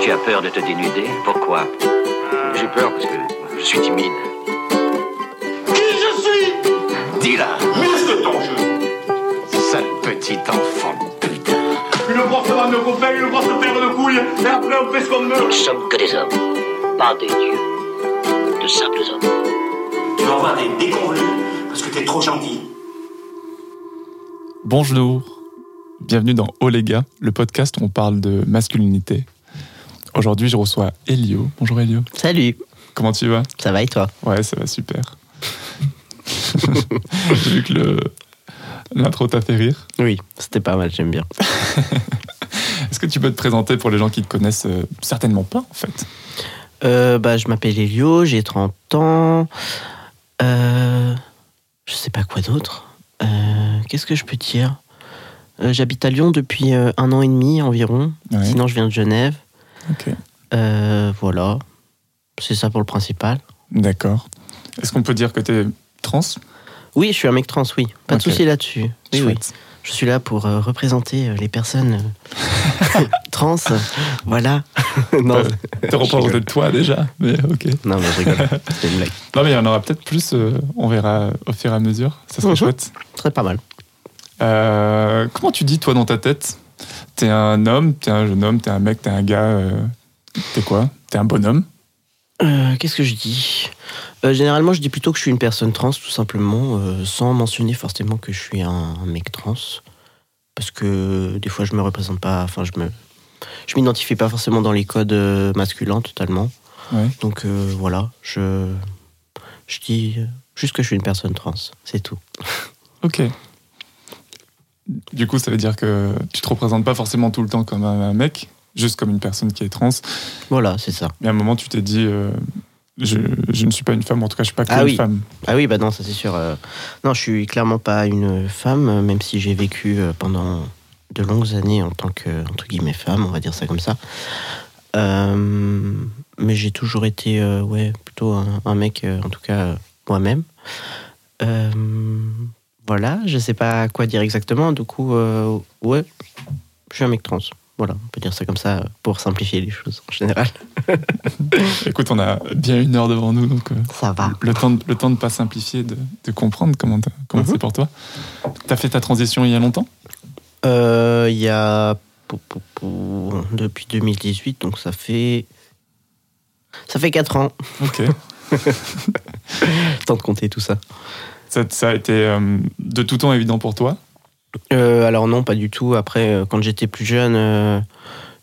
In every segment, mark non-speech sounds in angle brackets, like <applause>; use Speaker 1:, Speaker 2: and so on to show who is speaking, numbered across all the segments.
Speaker 1: Tu as peur de te dénuder Pourquoi
Speaker 2: J'ai peur parce que je suis timide.
Speaker 3: Qui je suis
Speaker 1: Dis-la
Speaker 3: Muscle ton jeu
Speaker 2: Sale petit enfant de putain.
Speaker 3: Une grosse bande de copains, une grosse paire de couilles, et après on fait ce qu'on
Speaker 1: Nous
Speaker 3: veut
Speaker 1: ne sommes que des hommes, pas des dieux. De simples hommes.
Speaker 4: Tu vas avoir des déconvenus parce que t'es trop gentil.
Speaker 5: Bonjour, bienvenue dans Oh les gars, le podcast où on parle de masculinité. Aujourd'hui, je reçois Elio. Bonjour Elio.
Speaker 6: Salut,
Speaker 5: Comment tu vas?
Speaker 6: Ça va et toi?
Speaker 5: Ouais, ça va super. <laughs> J'ai vu que l'intro t'a fait rire.
Speaker 6: Oui, c'était pas mal, j'aime bien. <laughs>
Speaker 5: Est-ce que tu peux te présenter pour les gens qui te connaissent euh, certainement pas en fait?
Speaker 6: Euh, bah, je m'appelle Elio, j'ai 30 ans. Euh, je sais pas quoi d'autre. Euh, Qu'est-ce que je peux dire? J'habite à Lyon depuis un an et demi environ.
Speaker 5: Ouais.
Speaker 6: Sinon, je viens de Genève. Euh, voilà, c'est ça pour le principal.
Speaker 5: D'accord. Est-ce qu'on peut dire que tu es trans?
Speaker 6: Oui, je suis un mec trans, oui. Pas de souci là-dessus. Oui, oui. Je suis là pour euh, représenter euh, les personnes <laughs> trans. voilà. <laughs> non,
Speaker 5: représenté de toi déjà, mais ok.
Speaker 6: non, mais je rigole. <laughs> Une blague.
Speaker 5: Non, mais il y en aura peut-être plus, euh, on verra au fur et à mesure. Ça serait
Speaker 6: Mhm.
Speaker 5: chouette.
Speaker 6: Très pas mal.
Speaker 5: Comment tu dis, toi, dans ta tête? T'es un homme, t'es un jeune homme, t'es un mec, t'es un gars. euh, t'es quoi? T'es un bonhomme?
Speaker 6: Euh, Qu'est-ce que je dis? Euh, Généralement, je dis plutôt que je suis une personne trans, tout simplement, sans mentionner forcément que je suis un, un mec trans. Parce que des fois, je me représente pas, enfin, je me. Je m'identifie pas forcément dans les codes masculins totalement.
Speaker 5: Ouais.
Speaker 6: Donc voilà, je. Je dis juste que je suis une personne trans, c'est tout.
Speaker 5: Ok. Du coup, ça veut dire que tu te représentes pas forcément tout le temps comme un, mec, juste comme une personne qui est trans.
Speaker 6: Voilà, c'est ça.
Speaker 5: Mais à un moment, tu t'es dit, euh, je, je ne suis pas une femme, en tout cas, je suis pas que
Speaker 6: Ah
Speaker 5: une
Speaker 6: oui.
Speaker 5: femme.
Speaker 6: Ah oui, bah non, ça c'est sûr. euh, Non, je suis clairement pas une femme, euh, même si j'ai vécu pendant de longues années en tant que, entre guillemets, femme, on va dire ça comme ça. Euh, mais j'ai toujours été, ouais, plutôt un, un mec, en tout cas, moi-même. Voilà, je sais pas quoi dire exactement, du coup, euh, ouais, je suis un mec trans. Voilà, on peut dire ça comme ça pour simplifier les choses en général. <laughs>
Speaker 5: Écoute, on a bien une heure devant nous, donc euh,
Speaker 6: Ça va.
Speaker 5: le temps de, le temps de pas simplifier, de, de comprendre comment, comment
Speaker 6: Mhm.
Speaker 5: c'est pour toi. T'as fait ta transition il y a longtemps?
Speaker 6: Euh, Il y a depuis 2018, donc ça fait ça fait 4 ans.
Speaker 5: Ok. <laughs>
Speaker 6: Temps de compter tout ça.
Speaker 5: Ça, ça a été euh, de tout temps évident pour toi
Speaker 6: Euh, alors non, pas du tout. Après, euh, quand j'étais plus jeune,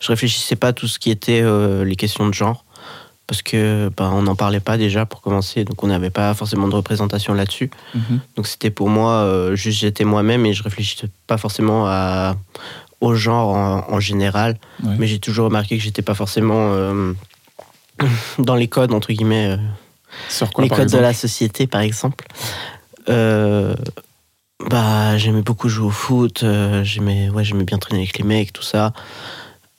Speaker 6: je réfléchissais pas à tout ce qui était les questions de genre. Parce que ben, on n'en parlait pas déjà pour commencer, donc on n'avait pas forcément de représentation là-dessus.
Speaker 5: Mhm.
Speaker 6: Donc c'était pour moi, euh, juste j'étais moi-même et je réfléchissais pas forcément à, au genre en, en général.
Speaker 5: Ouais.
Speaker 6: Mais j'ai toujours remarqué que j'étais pas forcément euh, <laughs> dans les codes, entre guillemets, euh,
Speaker 5: Sur quoi,
Speaker 6: les
Speaker 5: par
Speaker 6: codes de la société, par exemple. Euh, bah, j'aimais beaucoup jouer au foot, euh, j'aimais, ouais, j'aimais bien traîner avec les mecs, tout ça.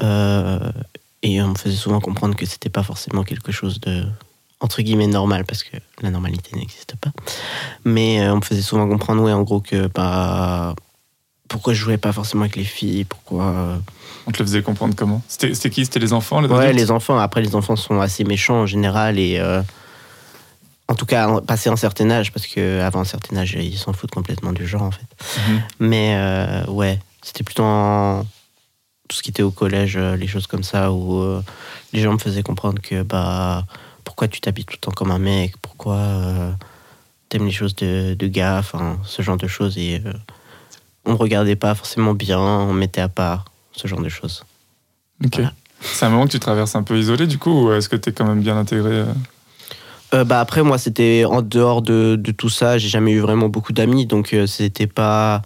Speaker 6: Euh, et on me faisait souvent comprendre que c'était pas forcément quelque chose de entre guillemets normal parce que la normalité n'existe pas. Mais on me faisait souvent comprendre, ouais, en gros que bah pourquoi je jouais pas forcément avec les filles, pourquoi.
Speaker 5: On te le faisait comprendre comment? C'était qui? C'était les enfants les
Speaker 6: Ouais, les enfants. Après, les enfants sont assez méchants en général et euh, en tout cas passer un certain âge parce que avant un certain âge, ils s'en foutent complètement du genre en fait.
Speaker 5: Mhm.
Speaker 6: Mais euh, ouais, c'était plutôt en- tout ce qui était au collège, euh, les choses comme ça où euh, les gens me faisaient comprendre que bah pourquoi tu t'habilles tout le temps comme un mec, pourquoi euh, t'aimes les choses de, de gars, enfin ce genre de choses et on me regardait pas forcément bien, on me mettait à part ce genre de choses.
Speaker 5: Ok.
Speaker 6: Voilà.
Speaker 5: C'est un moment que tu traverses un peu isolé du coup ou est-ce que t'es quand même bien intégré euh
Speaker 6: bah après moi c'était en dehors de, de tout ça j'ai jamais eu vraiment beaucoup d'amis donc euh, c'était pas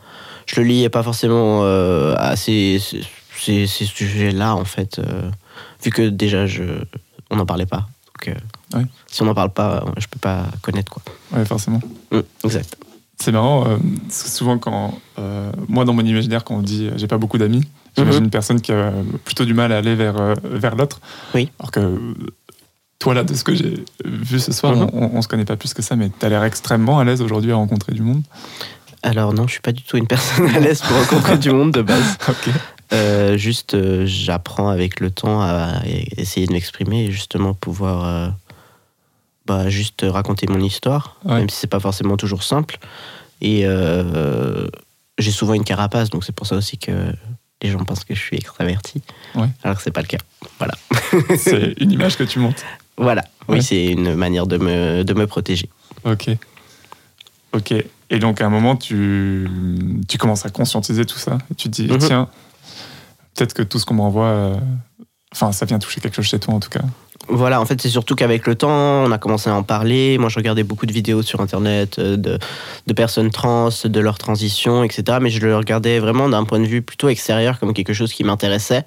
Speaker 6: je le liais pas forcément euh, à ces, ces, ces sujets là en fait euh, vu que déjà je on n'en parlait pas donc
Speaker 5: Ouais.
Speaker 6: si on n'en parle pas je peux pas connaître quoi
Speaker 5: Ouais, forcément.
Speaker 6: Mm, exact
Speaker 5: C'est marrant, souvent quand. moi, dans mon imaginaire, quand on dit j'ai pas beaucoup d'amis, j'imagine
Speaker 6: Mhm.
Speaker 5: une personne qui a plutôt du mal à aller vers, vers l'autre.
Speaker 6: Oui.
Speaker 5: Alors que toi, là, de ce que j'ai vu ce soir,
Speaker 6: Mhm.
Speaker 5: on, on se connaît pas plus que ça, mais t'as l'air extrêmement à l'aise aujourd'hui à rencontrer du monde.
Speaker 6: alors non je suis pas du tout une personne à l'aise pour rencontrer du monde de base <laughs>
Speaker 5: Ok.
Speaker 6: Euh, juste, euh, j'apprends avec le temps à essayer de m'exprimer et justement pouvoir euh, bah, juste raconter mon histoire,
Speaker 5: Ouais.
Speaker 6: même si c'est pas forcément toujours simple. Et euh, j'ai souvent une carapace, donc c'est pour ça aussi que les gens pensent que je suis extraverti,
Speaker 5: Ouais.
Speaker 6: alors que c'est pas le cas. Voilà.
Speaker 5: C'est une image que tu montes. <laughs>
Speaker 6: Voilà.
Speaker 5: Ouais.
Speaker 6: Oui, c'est une manière de me, de me protéger.
Speaker 5: Ok. Ok. Et donc, à un moment, tu, tu commences à conscientiser tout ça. Et tu te dis,
Speaker 6: Mhm.
Speaker 5: tiens, peut-être que tout ce qu'on m'envoie, euh, enfin, ça vient toucher quelque chose chez toi, en tout cas.
Speaker 6: Voilà, en fait, c'est surtout qu'avec le temps, on a commencé à en parler. Moi, je regardais beaucoup de vidéos sur Internet euh, de, de personnes trans, de leur transition, etc. Mais je le regardais vraiment d'un point de vue plutôt extérieur, comme quelque chose qui m'intéressait.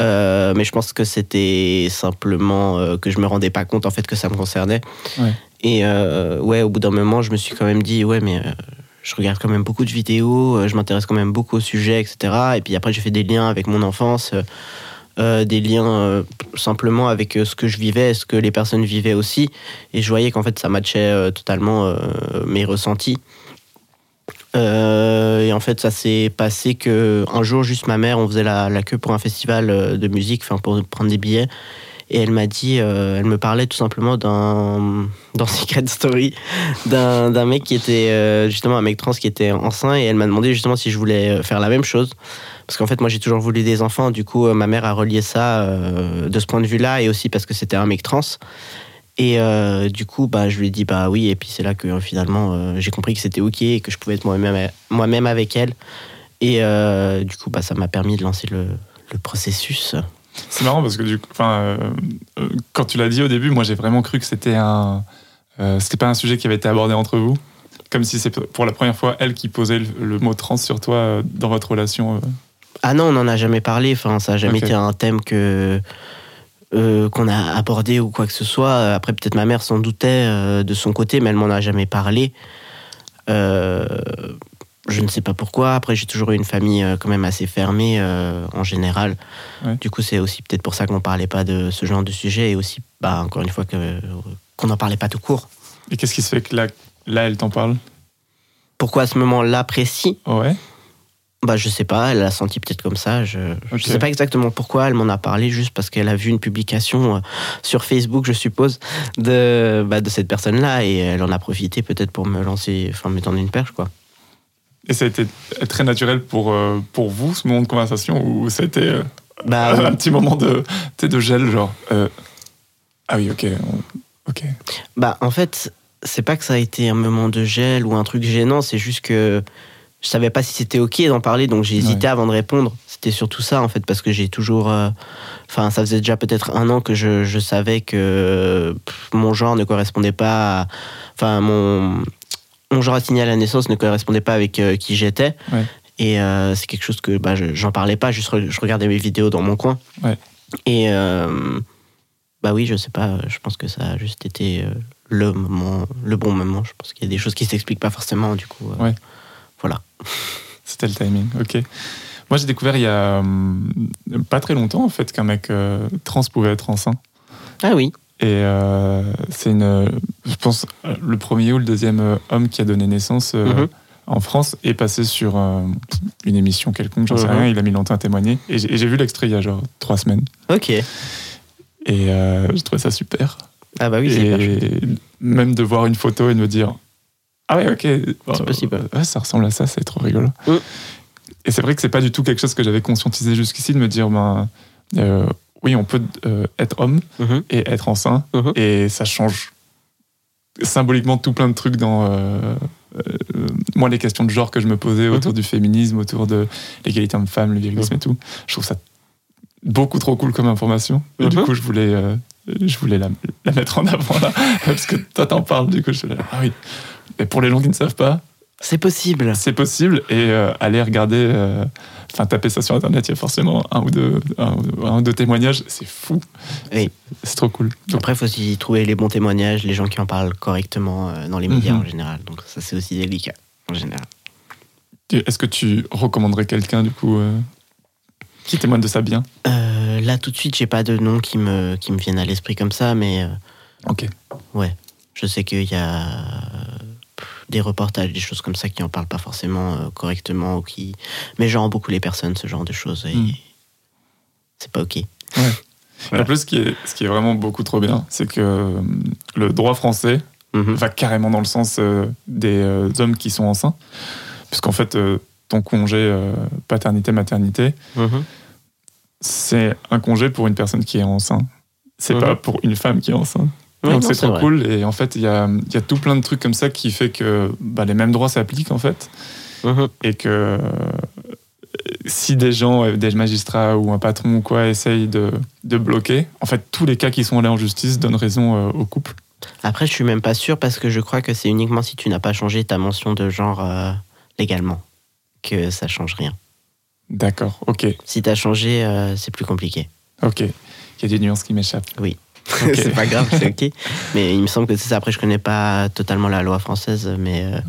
Speaker 6: Euh, mais je pense que c'était simplement euh, que je me rendais pas compte en fait que ça me concernait.
Speaker 5: Ouais.
Speaker 6: Et euh, ouais, au bout d'un moment, je me suis quand même dit ouais, mais je regarde quand même beaucoup de vidéos, je m'intéresse quand même beaucoup au sujet, etc. Et puis après, j'ai fait des liens avec mon enfance. des liens simplement avec ce que je vivais, ce que les personnes vivaient aussi. Et je voyais qu'en fait, ça matchait totalement mes ressentis. Euh, et en fait, ça s'est passé que un jour, juste ma mère, on faisait la, la queue pour un festival euh, de musique, enfin pour prendre des billets. Et elle m'a dit, euh, elle me parlait tout simplement d'un, dans <laughs> Secret Story, d'un, mec qui était euh, justement un mec trans qui était enceint. Et elle m'a demandé justement si je voulais faire la même chose. Parce qu'en fait, moi, j'ai toujours voulu des enfants. Du coup, ma mère a relié ça de ce point de vue-là et aussi parce que c'était un mec trans. Et euh, du coup, bah, je lui ai dit bah oui. Et puis c'est là que finalement, euh, j'ai compris que c'était ok et que je pouvais être moi-même, moi-même avec elle. Et euh, du coup, bah, ça m'a permis de lancer le, le processus.
Speaker 5: C'est marrant parce que du coup, quand tu l'as dit au début, moi j'ai vraiment cru que c'était un, c'était pas un sujet qui avait été abordé entre vous, comme si c'est pour la première fois elle qui posait le, mot trans sur toi dans votre relation.
Speaker 6: Ah non, on n'en a jamais parlé. Enfin, ça n'a jamais été un thème que euh, qu'on a abordé ou quoi que ce soit. Après, peut-être ma mère s'en doutait euh, de son côté, mais elle m'en a jamais parlé. Euh, je ne sais pas pourquoi. Après, j'ai toujours eu une famille quand même assez fermée en général.
Speaker 5: Ouais.
Speaker 6: Du coup, c'est aussi peut-être pour ça qu'on parlait pas de ce genre de sujet et aussi, bah, encore une fois, que qu'on n'en parlait pas tout court.
Speaker 5: Et qu'est-ce qui se fait que là, là elle t'en parle?
Speaker 6: Pourquoi à ce moment-là précis?
Speaker 5: Ouais.
Speaker 6: Bah, je sais pas, elle l'a senti peut-être comme ça. Je,
Speaker 5: Ok.
Speaker 6: je sais pas exactement pourquoi elle m'en a parlé, juste parce qu'elle a vu une publication euh, sur Facebook, je suppose, de, bah, de cette personne-là et elle en a profité peut-être pour me lancer, enfin, me tendre une perche, quoi.
Speaker 5: Et ça a été très naturel pour, euh, pour vous, ce moment de conversation, ou ça a été euh,
Speaker 6: Bah,
Speaker 5: un petit moment de, de gel, genre. euh, ah oui, ok. ok.
Speaker 6: bah, en fait, c'est pas que ça a été un moment de gel ou un truc gênant, c'est juste que je savais pas si c'était ok d'en parler, donc j'ai hésité avant de répondre. C'était surtout ça, en fait, parce que j'ai toujours. euh, Enfin, ça faisait déjà peut-être un an que je, je savais que pff, mon genre ne correspondait pas. Enfin, mon, mon genre assigné à la naissance ne correspondait pas avec euh, qui j'étais.
Speaker 5: Ouais.
Speaker 6: Et euh, c'est quelque chose que bah, je- j'en parlais pas, juste re- je regardais mes vidéos dans mon coin.
Speaker 5: Ouais.
Speaker 6: Et. bah oui, je sais pas, je pense que ça a juste été le moment, le bon moment. Je pense qu'il y a des choses qui s'expliquent pas forcément, du coup.
Speaker 5: Ouais.
Speaker 6: Voilà. <laughs>
Speaker 5: C'était le timing, ok. Moi, j'ai découvert il y a hum, pas très longtemps, en fait, qu'un mec euh, trans pouvait être enceint.
Speaker 6: Ah oui.
Speaker 5: Et euh, c'est une, je pense, le premier ou le deuxième euh, homme qui a donné naissance euh,
Speaker 6: Mhm.
Speaker 5: en France est passé sur une émission quelconque, j'en sais
Speaker 6: Mhm.
Speaker 5: rien. Il a mis longtemps à témoigner. Et j'ai vu l'extrait il y a genre trois semaines.
Speaker 6: Ok.
Speaker 5: Et euh, j'ai trouvé ça super.
Speaker 6: Ah bah oui, c'est
Speaker 5: même de voir une photo et de me dire Ah ouais, ok.
Speaker 6: C'est possible.
Speaker 5: Ouais, ça ressemble à ça, c'est trop rigolo.
Speaker 6: Mm.
Speaker 5: Et c'est vrai que c'est pas du tout quelque chose que j'avais conscientisé jusqu'ici de me dire ben, euh, Oui, on peut euh, être homme
Speaker 6: Mhm.
Speaker 5: et être enceint
Speaker 6: Mhm.
Speaker 5: et ça change symboliquement tout plein de trucs dans euh, euh, moi les questions de genre que je me posais
Speaker 6: Mhm.
Speaker 5: autour du féminisme autour de l'égalité homme-femme le virilisme et tout je trouve ça beaucoup trop cool comme information et du coup je voulais euh, je voulais la, la mettre en avant là <laughs> parce que toi t'en parles du coup je suis là ah oui et pour les gens qui ne savent pas
Speaker 6: C'est possible.
Speaker 5: c'est possible et euh, aller regarder euh, enfin taper ça sur internet il y a forcément un ou deux un, un ou deux témoignages c'est fou
Speaker 6: Oui.
Speaker 5: c'est trop cool Donc,
Speaker 6: Après, il faut aussi trouver les bons témoignages, les gens qui en parlent correctement euh, dans les médias
Speaker 5: Mhm.
Speaker 6: en général. Donc ça, c'est aussi délicat en général.
Speaker 5: Est-ce que tu recommanderais quelqu'un, du coup, euh, qui témoigne de ça bien?
Speaker 6: Euh, là, tout de suite, j'ai pas de nom qui me, qui me viennent à l'esprit comme ça, mais euh,
Speaker 5: Ok.
Speaker 6: ouais. Je sais qu'il y a des reportages, des choses comme ça qui en parlent pas forcément euh, correctement ou qui mégenrent beaucoup les personnes, ce genre de choses. Et
Speaker 5: Mm.
Speaker 6: c'est pas ok. Voilà.
Speaker 5: En plus, ce qui, est, ce qui est vraiment beaucoup trop bien, c'est que euh, le droit français
Speaker 6: Mhm.
Speaker 5: va carrément dans le sens euh, des euh, hommes qui sont enceints. Puisqu'en fait, euh, ton congé euh, paternité-maternité,
Speaker 6: Mhm.
Speaker 5: c'est un congé pour une personne qui est enceinte. C'est
Speaker 6: Mhm.
Speaker 5: pas pour une femme qui est enceinte. Donc c'est trop
Speaker 6: vrai.
Speaker 5: cool. Et en fait, il y a, il y a tout plein de trucs comme ça qui fait que bah, les mêmes droits s'appliquent en fait.
Speaker 6: Mhm.
Speaker 5: Et que euh, si des gens, euh, des magistrats ou un patron ou quoi essayent de, de bloquer, en fait, tous les cas qui sont allés en justice donnent raison euh, au couple.
Speaker 6: Après, je suis même pas sûr parce que je crois que c'est uniquement si tu n'as pas changé ta mention de genre euh, légalement que ça change rien.
Speaker 5: D'accord, ok,
Speaker 6: Si tu as changé, euh, c'est plus compliqué.
Speaker 5: ok. Il y a des nuances qui m'échappent.
Speaker 6: Oui. <laughs> C'est pas grave, c'est ok. <laughs> Mais il me semble que c'est ça. Après, je connais pas totalement la loi française, mais euh,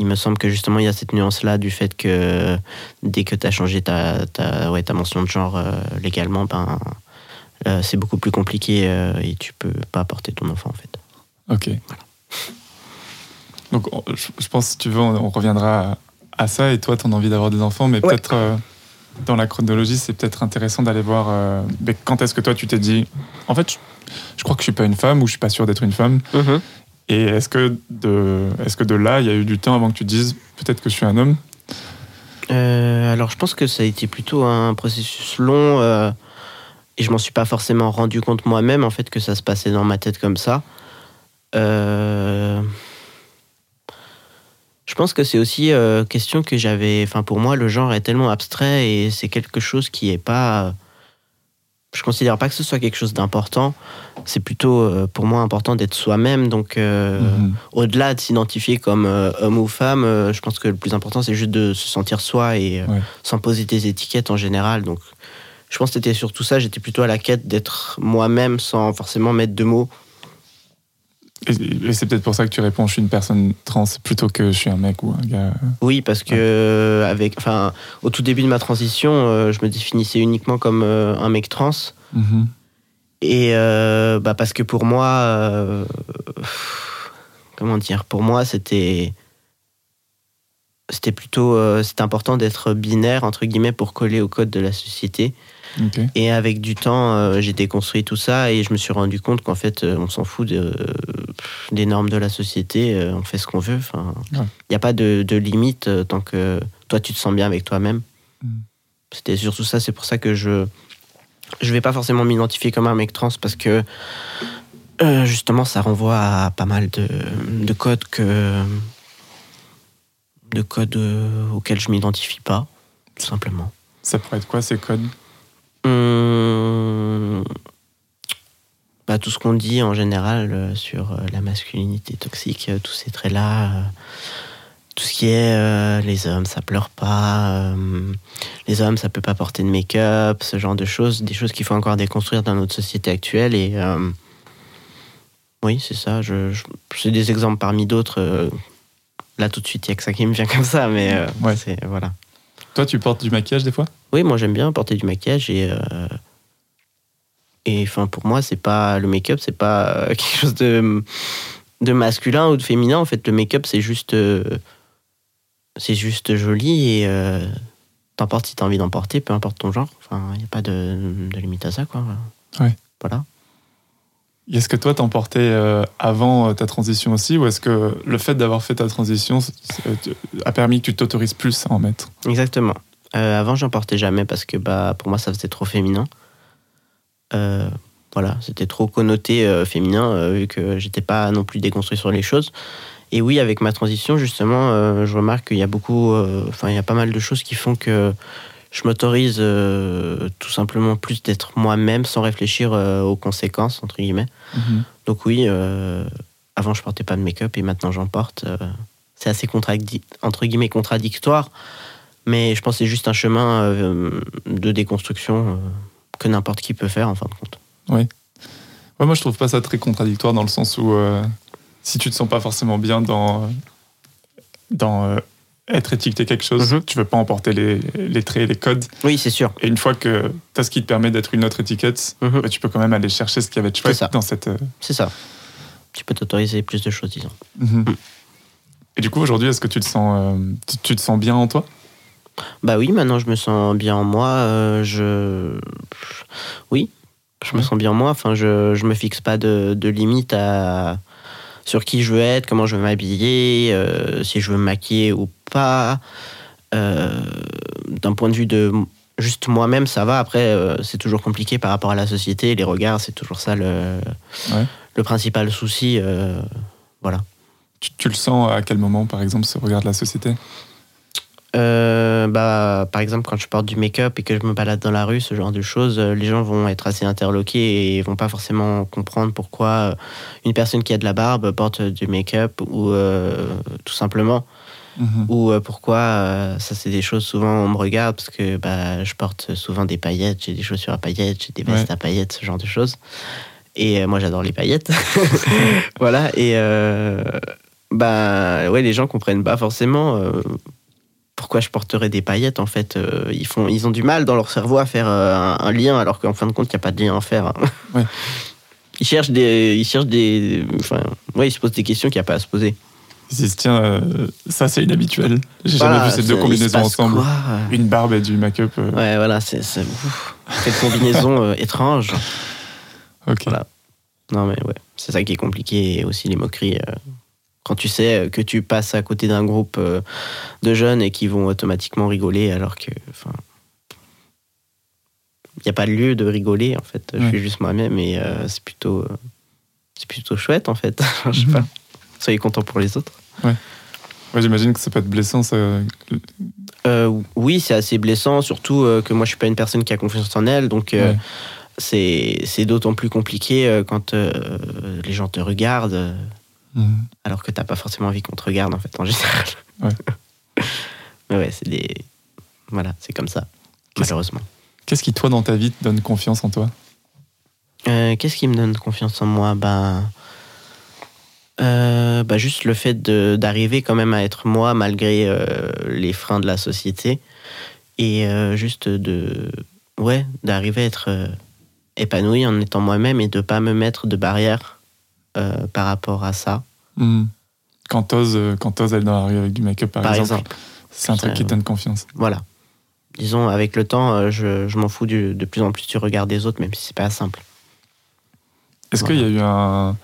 Speaker 6: il me semble que justement, il y a cette nuance-là du fait que dès que tu as changé ta, ta, ouais, ta mention de genre euh, légalement, ben, euh, c'est beaucoup plus compliqué et tu peux pas porter ton enfant en fait.
Speaker 5: Ok. Donc, on- je pense, si tu veux, on, on reviendra à, à ça. Et toi, tu as envie d'avoir des enfants, mais
Speaker 6: Ouais.
Speaker 5: peut-être dans la chronologie, c'est peut-être intéressant d'aller voir euh, mais quand est-ce que toi, tu t'es dit, en fait, je, je crois que je suis pas une femme ou je suis pas sûr d'être une femme. Et est-ce que, de, est-ce que de là, il y a eu du temps avant que tu te dises, peut-être que je suis un homme?
Speaker 6: Euh, alors, je pense que ça a été plutôt un processus long euh, et je m'en suis pas forcément rendu compte moi-même en fait que ça se passait dans ma tête comme ça. Euh, Je pense que c'est aussi euh, question que j'avais. Enfin, pour moi, le genre est tellement abstrait et c'est quelque chose qui est pas. Je considère pas que ce soit quelque chose d'important. C'est plutôt euh, pour moi important d'être soi-même. Donc, euh,
Speaker 5: Mhm.
Speaker 6: au-delà de s'identifier comme euh, homme ou femme, euh, je pense que le plus important, c'est juste de se sentir soi et euh,
Speaker 5: Ouais.
Speaker 6: sans poser des étiquettes en général. Donc, je pense que c'était surtout ça. J'étais plutôt à la quête d'être moi-même sans forcément mettre de mots.
Speaker 5: Et, c'est peut-être pour ça que tu réponds, je suis une personne trans plutôt que je suis un mec ou un gars.
Speaker 6: Oui, parce que avec, enfin, au tout début de ma transition, euh, je me définissais uniquement comme euh, un mec trans.
Speaker 5: Mhm.
Speaker 6: Et euh, bah parce que pour moi, comment dire, pour moi c'était c'était plutôt c'était important d'être binaire entre guillemets pour coller au code de la société. Et avec du temps, euh, j'ai déconstruit tout ça et je me suis rendu compte qu'en fait, euh, on s'en fout de, des normes de la société, euh, on fait ce qu'on veut. Il
Speaker 5: Ouais.
Speaker 6: n'y a pas de, de limite euh, tant que toi, tu te sens bien avec toi-même.
Speaker 5: Mm.
Speaker 6: C'était surtout ça, c'est pour ça que je je vais pas forcément m'identifier comme un mec trans parce que euh, justement, ça renvoie à pas mal de, de codes que de codes euh, auxquels je m'identifie pas, tout simplement.
Speaker 5: Ça pourrait être quoi ces codes?
Speaker 6: Hum, bah, tout ce qu'on dit en général euh, sur euh, la masculinité toxique, euh, tous ces traits-là, tout ce qui est les hommes, ça pleure pas, les hommes, ça peut pas porter de make-up, ce genre de choses, des choses qu'il faut encore déconstruire dans notre société actuelle. Et oui, c'est ça. Je, je- c'est des exemples parmi d'autres. euh, là, tout de suite, il y a que ça qui me vient comme ça, mais euh,
Speaker 5: Ouais.
Speaker 6: c'est voilà.
Speaker 5: Toi, tu portes du maquillage des fois?
Speaker 6: Oui, moi j'aime bien porter du maquillage et euh, et enfin pour moi c'est pas le make-up, c'est pas euh, <laughs> quelque chose de de masculin ou de féminin. En fait, le make-up c'est juste euh, c'est juste joli et euh, t'en portes si t'as envie d'en porter, peu importe ton genre. Enfin, il y a pas de, de limite à ça quoi.
Speaker 5: Ouais.
Speaker 6: Voilà.
Speaker 5: Est-ce que toi, t'en portais euh, avant ta transition aussi Ou est-ce que le fait d'avoir fait ta transition a permis que tu t'autorises plus à en mettre?
Speaker 6: Exactement. Euh, avant, j'en portais jamais parce que bah, pour moi, ça faisait trop féminin. Euh, voilà, c'était trop connoté euh, féminin euh, vu que j'étais pas non plus déconstruit sur les choses. Et oui, avec ma transition, justement, euh, je remarque qu'il y a beaucoup, euh, enfin, il y a pas mal de choses qui font que je m'autorise euh, tout simplement plus d'être moi-même sans réfléchir aux conséquences, entre guillemets. Donc oui, avant je portais pas de make-up et maintenant j'en porte. c'est assez entre guillemets contradictoire, mais je pense que c'est juste un chemin de déconstruction que n'importe qui peut faire en fin de compte.
Speaker 5: Ouais, moi, je trouve pas ça très contradictoire dans le sens où euh, si tu te sens pas forcément bien dans, dans euh, être étiqueté quelque chose,
Speaker 6: Mhm.
Speaker 5: tu veux pas emporter les, les traits, les codes.
Speaker 6: Oui, c'est sûr.
Speaker 5: Et une fois que tu as ce qui te permet d'être une autre étiquette,
Speaker 6: Mhm.
Speaker 5: bah, tu peux quand même aller chercher ce qui avait de chouette
Speaker 6: ça.
Speaker 5: dans cette. euh,
Speaker 6: C'est ça. Tu peux t'autoriser plus de choses, disons.
Speaker 5: Mhm. Et du coup, aujourd'hui, est-ce que tu te sens, tu, tu te sens bien en toi?
Speaker 6: Bah oui, maintenant je me sens bien en moi. euh, je. Oui, je me sens bien en moi. Enfin, je, je me fixe pas de, de limite à. sur qui je veux être, comment je veux m'habiller, euh, si je veux me maquiller ou pas. Euh, D'un point de vue de juste moi-même, ça va. Après, euh, c'est toujours compliqué par rapport à la société. Les regards, c'est toujours ça le,
Speaker 5: Ouais.
Speaker 6: le principal souci. voilà.
Speaker 5: tu, tu le sens à quel moment, par exemple, ce regard de la société?
Speaker 6: Euh, bah, par exemple, quand je porte du make-up et que je me balade dans la rue, ce genre de choses, euh, les gens vont être assez interloqués et vont pas forcément comprendre pourquoi euh, une personne qui a de la barbe porte du make-up ou euh, tout simplement.
Speaker 5: Mhm.
Speaker 6: Ou euh, pourquoi, ça c'est des choses souvent on me regarde parce que bah, je porte souvent des paillettes, j'ai des chaussures à paillettes, j'ai des vestes
Speaker 5: Ouais.
Speaker 6: à paillettes, ce genre de choses. Et moi j'adore les paillettes. <laughs> voilà, et bah ouais, les gens comprennent pas forcément pourquoi je porterais des paillettes en fait. Euh, ils, font, ils ont du mal dans leur cerveau à faire euh, un, un lien alors qu'en fin de compte il n'y a pas de lien à faire. hein.
Speaker 5: Ouais. <laughs>
Speaker 6: Ils cherchent des. Ils cherchent des. Enfin, ouais, ils se posent des questions qu'il n'y a pas à se poser.
Speaker 5: Ils se disent, tiens, euh, ça c'est inhabituel. J'ai
Speaker 6: Voilà,
Speaker 5: jamais vu ces deux combinaisons ensemble. Une barbe et du make-up.
Speaker 6: Ouais, voilà, c'est. Quelle combinaison étrange.
Speaker 5: ok.
Speaker 6: Voilà. Non, mais ouais, c'est ça qui est compliqué. Et aussi les moqueries. Euh, quand tu sais que tu passes à côté d'un groupe euh, de jeunes et qui vont automatiquement rigoler alors que. Enfin. Il n'y a pas lieu de rigoler, en fait. Je suis juste moi-même et euh, c'est plutôt. euh, c'est plutôt chouette, en fait. <laughs> Je sais pas.
Speaker 5: Mhm.
Speaker 6: Soyez contents pour les autres.
Speaker 5: Ouais, J'imagine que ça peut être blessant. Ça...
Speaker 6: Euh, oui, c'est assez blessant, surtout euh, que moi je suis pas une personne qui a confiance en elle, donc euh,
Speaker 5: Ouais.
Speaker 6: c'est c'est d'autant plus compliqué euh, quand euh, les gens te regardent,
Speaker 5: Mhm.
Speaker 6: alors que t'as pas forcément envie qu'on te regarde en fait en général.
Speaker 5: Ouais. <laughs>
Speaker 6: Mais ouais, c'est des voilà, c'est comme ça, malheureusement.
Speaker 5: Qu'est-ce qui, toi, dans ta vie, te donne confiance en toi?
Speaker 6: Euh, Qu'est-ce qui me donne confiance en moi? Ben, euh, bah juste le fait d'arriver quand même à être moi malgré euh, les freins de la société et euh, juste de ouais d'arriver à être épanoui en étant moi-même et de pas me mettre de barrières euh, par rapport à ça.
Speaker 5: Mhm. Quand t'oses euh, quand aller dans la rue avec du make-up, par,
Speaker 6: Par
Speaker 5: exemple,
Speaker 6: exemple.
Speaker 5: c'est un truc qui te donne confiance.
Speaker 6: Voilà. Disons, avec le temps, euh, je, je m'en fous du- de plus en plus du regard des autres, même si c'est pas simple.
Speaker 5: Est-ce
Speaker 6: Voilà.
Speaker 5: qu'il y a eu un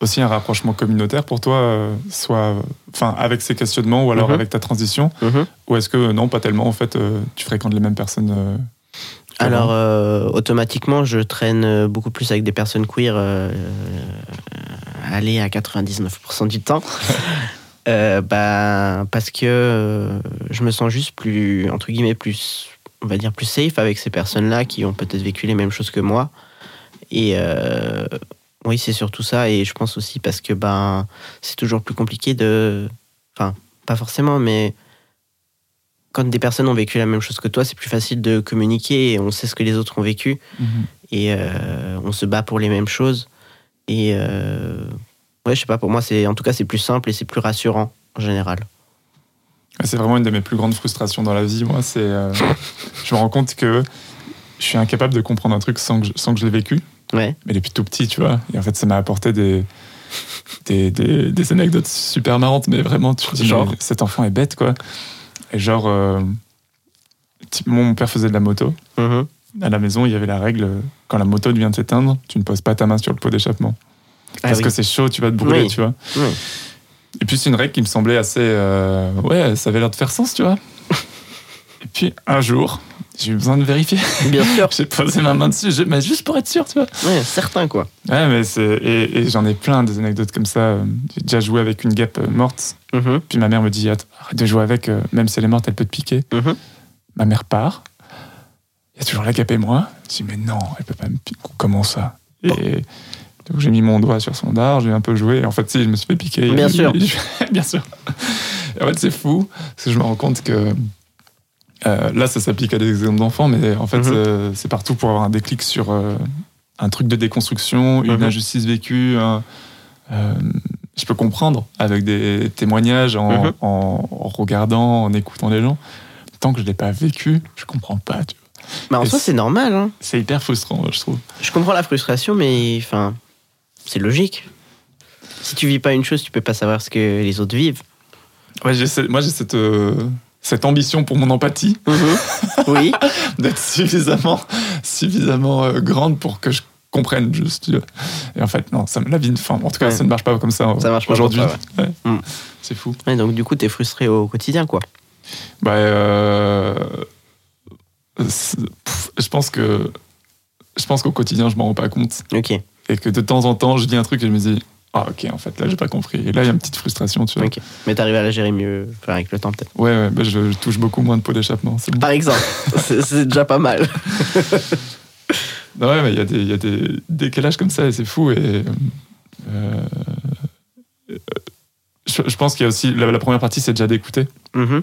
Speaker 5: aussi un rapprochement communautaire pour toi, euh, soit enfin avec ces questionnements ou alors
Speaker 6: Mhm.
Speaker 5: avec ta transition,
Speaker 6: Mhm.
Speaker 5: ou est-ce que euh, non, pas tellement en fait, euh, tu fréquentes les mêmes personnes euh,
Speaker 6: Alors, euh, automatiquement, je traîne euh, beaucoup plus avec des personnes queer, euh, euh, allez, à 99% du temps. <laughs> Euh, bah, parce que je me sens juste plus, entre guillemets, plus, on va dire, plus safe avec ces personnes-là qui ont peut-être vécu les mêmes choses que moi. Et oui, c'est surtout ça. Et je pense aussi parce que ben, c'est toujours plus compliqué de. Enfin, pas forcément, mais quand des personnes ont vécu la même chose que toi, c'est plus facile de communiquer et on sait ce que les autres ont vécu
Speaker 5: Mhm.
Speaker 6: et euh, on se bat pour les mêmes choses. Et euh, ouais, je sais pas, pour moi, c'est en tout cas, c'est plus simple et c'est plus rassurant en général.
Speaker 5: C'est vraiment une de mes plus grandes frustrations dans la vie. Moi, c'est euh, <laughs> je me rends compte que je suis incapable de comprendre un truc sans que je, sans que je l'ai vécu.
Speaker 6: Ouais,
Speaker 5: mais depuis tout petit, tu vois. Et en fait, ça m'a apporté des, des, des, des anecdotes super marrantes, mais vraiment, tu
Speaker 6: Genre
Speaker 5: cet enfant est bête, quoi. Et genre, euh, mon père faisait de la moto.
Speaker 6: Mhm.
Speaker 5: À la maison, il y avait la règle, quand la moto vient de s'éteindre, tu ne poses pas ta main sur le pot d'échappement.
Speaker 6: Ah
Speaker 5: Parce
Speaker 6: oui.
Speaker 5: que c'est chaud, tu vas te brûler,
Speaker 6: Oui.
Speaker 5: tu vois.
Speaker 6: Oui.
Speaker 5: Et puis, c'est une règle qui me semblait assez. euh, ouais, ça avait l'air de faire sens, tu vois. Et puis, un jour, j'ai eu besoin de vérifier.
Speaker 6: Bien sûr, <laughs>
Speaker 5: J'ai posé ma main dessus, mais juste pour être sûr, tu vois.
Speaker 6: ouais, certain quoi.
Speaker 5: Ouais, mais c'est. Et, et j'en ai plein des anecdotes comme ça. J'ai déjà joué avec une guêpe euh, morte.
Speaker 6: Mhm.
Speaker 5: Puis ma mère me dit arrête de jouer avec, euh, même si elle est morte, elle peut te piquer.
Speaker 6: Mhm.
Speaker 5: Ma mère part. Il y a toujours la guêpe et moi. Je dis mais non, elle peut pas me piquer. Comment ça? Et donc j'ai mis mon doigt sur son dard, j'ai un peu joué. Et en fait, si, je me suis fait piquer.
Speaker 6: Bien <laughs> sûr. <laughs>
Speaker 5: Bien sûr. Et en fait, c'est fou, parce que je me rends compte que. Euh, là, ça s'applique à des exemples d'enfants, mais en fait,
Speaker 6: Mhm.
Speaker 5: euh, c'est partout pour avoir un déclic sur euh, un truc de déconstruction, une
Speaker 6: Mhm.
Speaker 5: injustice vécue. un- euh, je peux comprendre avec des témoignages, en,
Speaker 6: Mhm.
Speaker 5: en- en regardant, en écoutant les gens. Tant que je l'ai pas vécu, je comprends pas. tu vois.
Speaker 6: Bah, en
Speaker 5: Et
Speaker 6: soi,
Speaker 5: c'est-
Speaker 6: normal. hein.
Speaker 5: C'est hyper frustrant, je trouve.
Speaker 6: Je comprends la frustration, mais enfin, c'est logique. Si tu vis pas une chose, tu peux pas savoir ce que les autres vivent.
Speaker 5: Ouais, moi, j'ai cette, euh, cette ambition pour mon empathie <laughs>
Speaker 6: Oui.
Speaker 5: d'être suffisamment, suffisamment euh, grande pour que je comprenne juste. tu vois. Et en fait, non, ça, me- la vie, enfin, en tout cas,
Speaker 6: Ouais.
Speaker 5: ça ne marche pas comme ça,
Speaker 6: Ça marche pas
Speaker 5: aujourd'hui. Ouais.
Speaker 6: Mm.
Speaker 5: C'est fou.
Speaker 6: Donc du coup, t'es frustré au quotidien, quoi.
Speaker 5: Bah, euh, pff, je pense que je pense qu'au quotidien, je m'en rends pas compte.
Speaker 6: Ok.
Speaker 5: Et que de temps en temps, je dis un truc et je me dis, ah ok, en fait, là, j'ai pas compris. Et là, il y a une petite frustration, tu vois.
Speaker 6: Ok. Mais t'arrives à la gérer mieux, enfin, avec le temps peut-être.
Speaker 5: Ouais, ouais, bah, je, je touche beaucoup moins de pots d'échappement. bon.
Speaker 6: Par exemple, <laughs> c'est déjà pas mal.
Speaker 5: Non, ouais, mais il y a des, il y a des décalages comme ça et c'est fou. Et euh, je, je pense qu'il y a aussi la, la première partie, c'est déjà d'écouter.
Speaker 6: Mhm.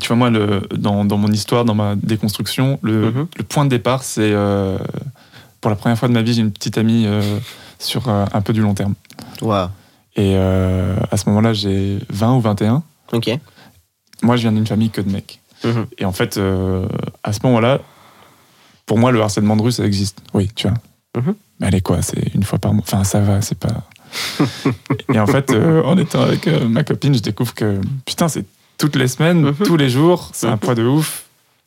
Speaker 5: Tu vois, moi, le, dans, dans mon histoire, dans ma déconstruction, le,
Speaker 6: Mhm.
Speaker 5: le point de départ, c'est euh, pour la première fois de ma vie, j'ai une petite amie euh, sur euh, un peu du long terme.
Speaker 6: Waouh.
Speaker 5: Et euh, à ce moment-là, j'ai 20 ou 21.
Speaker 6: Ok.
Speaker 5: Moi, je viens d'une famille que de mecs.
Speaker 6: Mhm.
Speaker 5: Et en fait, euh, à ce moment-là, pour moi, le harcèlement de rue, ça existe. Oui, tu vois.
Speaker 6: Mhm.
Speaker 5: Mais allez, quoi, c'est une fois par mois. Enfin, ça va, c'est pas. <laughs> et en fait, euh, en étant avec ma copine, je découvre que, putain, c'est toutes les semaines,
Speaker 6: Mhm.
Speaker 5: tous les jours, c'est un poids de ouf.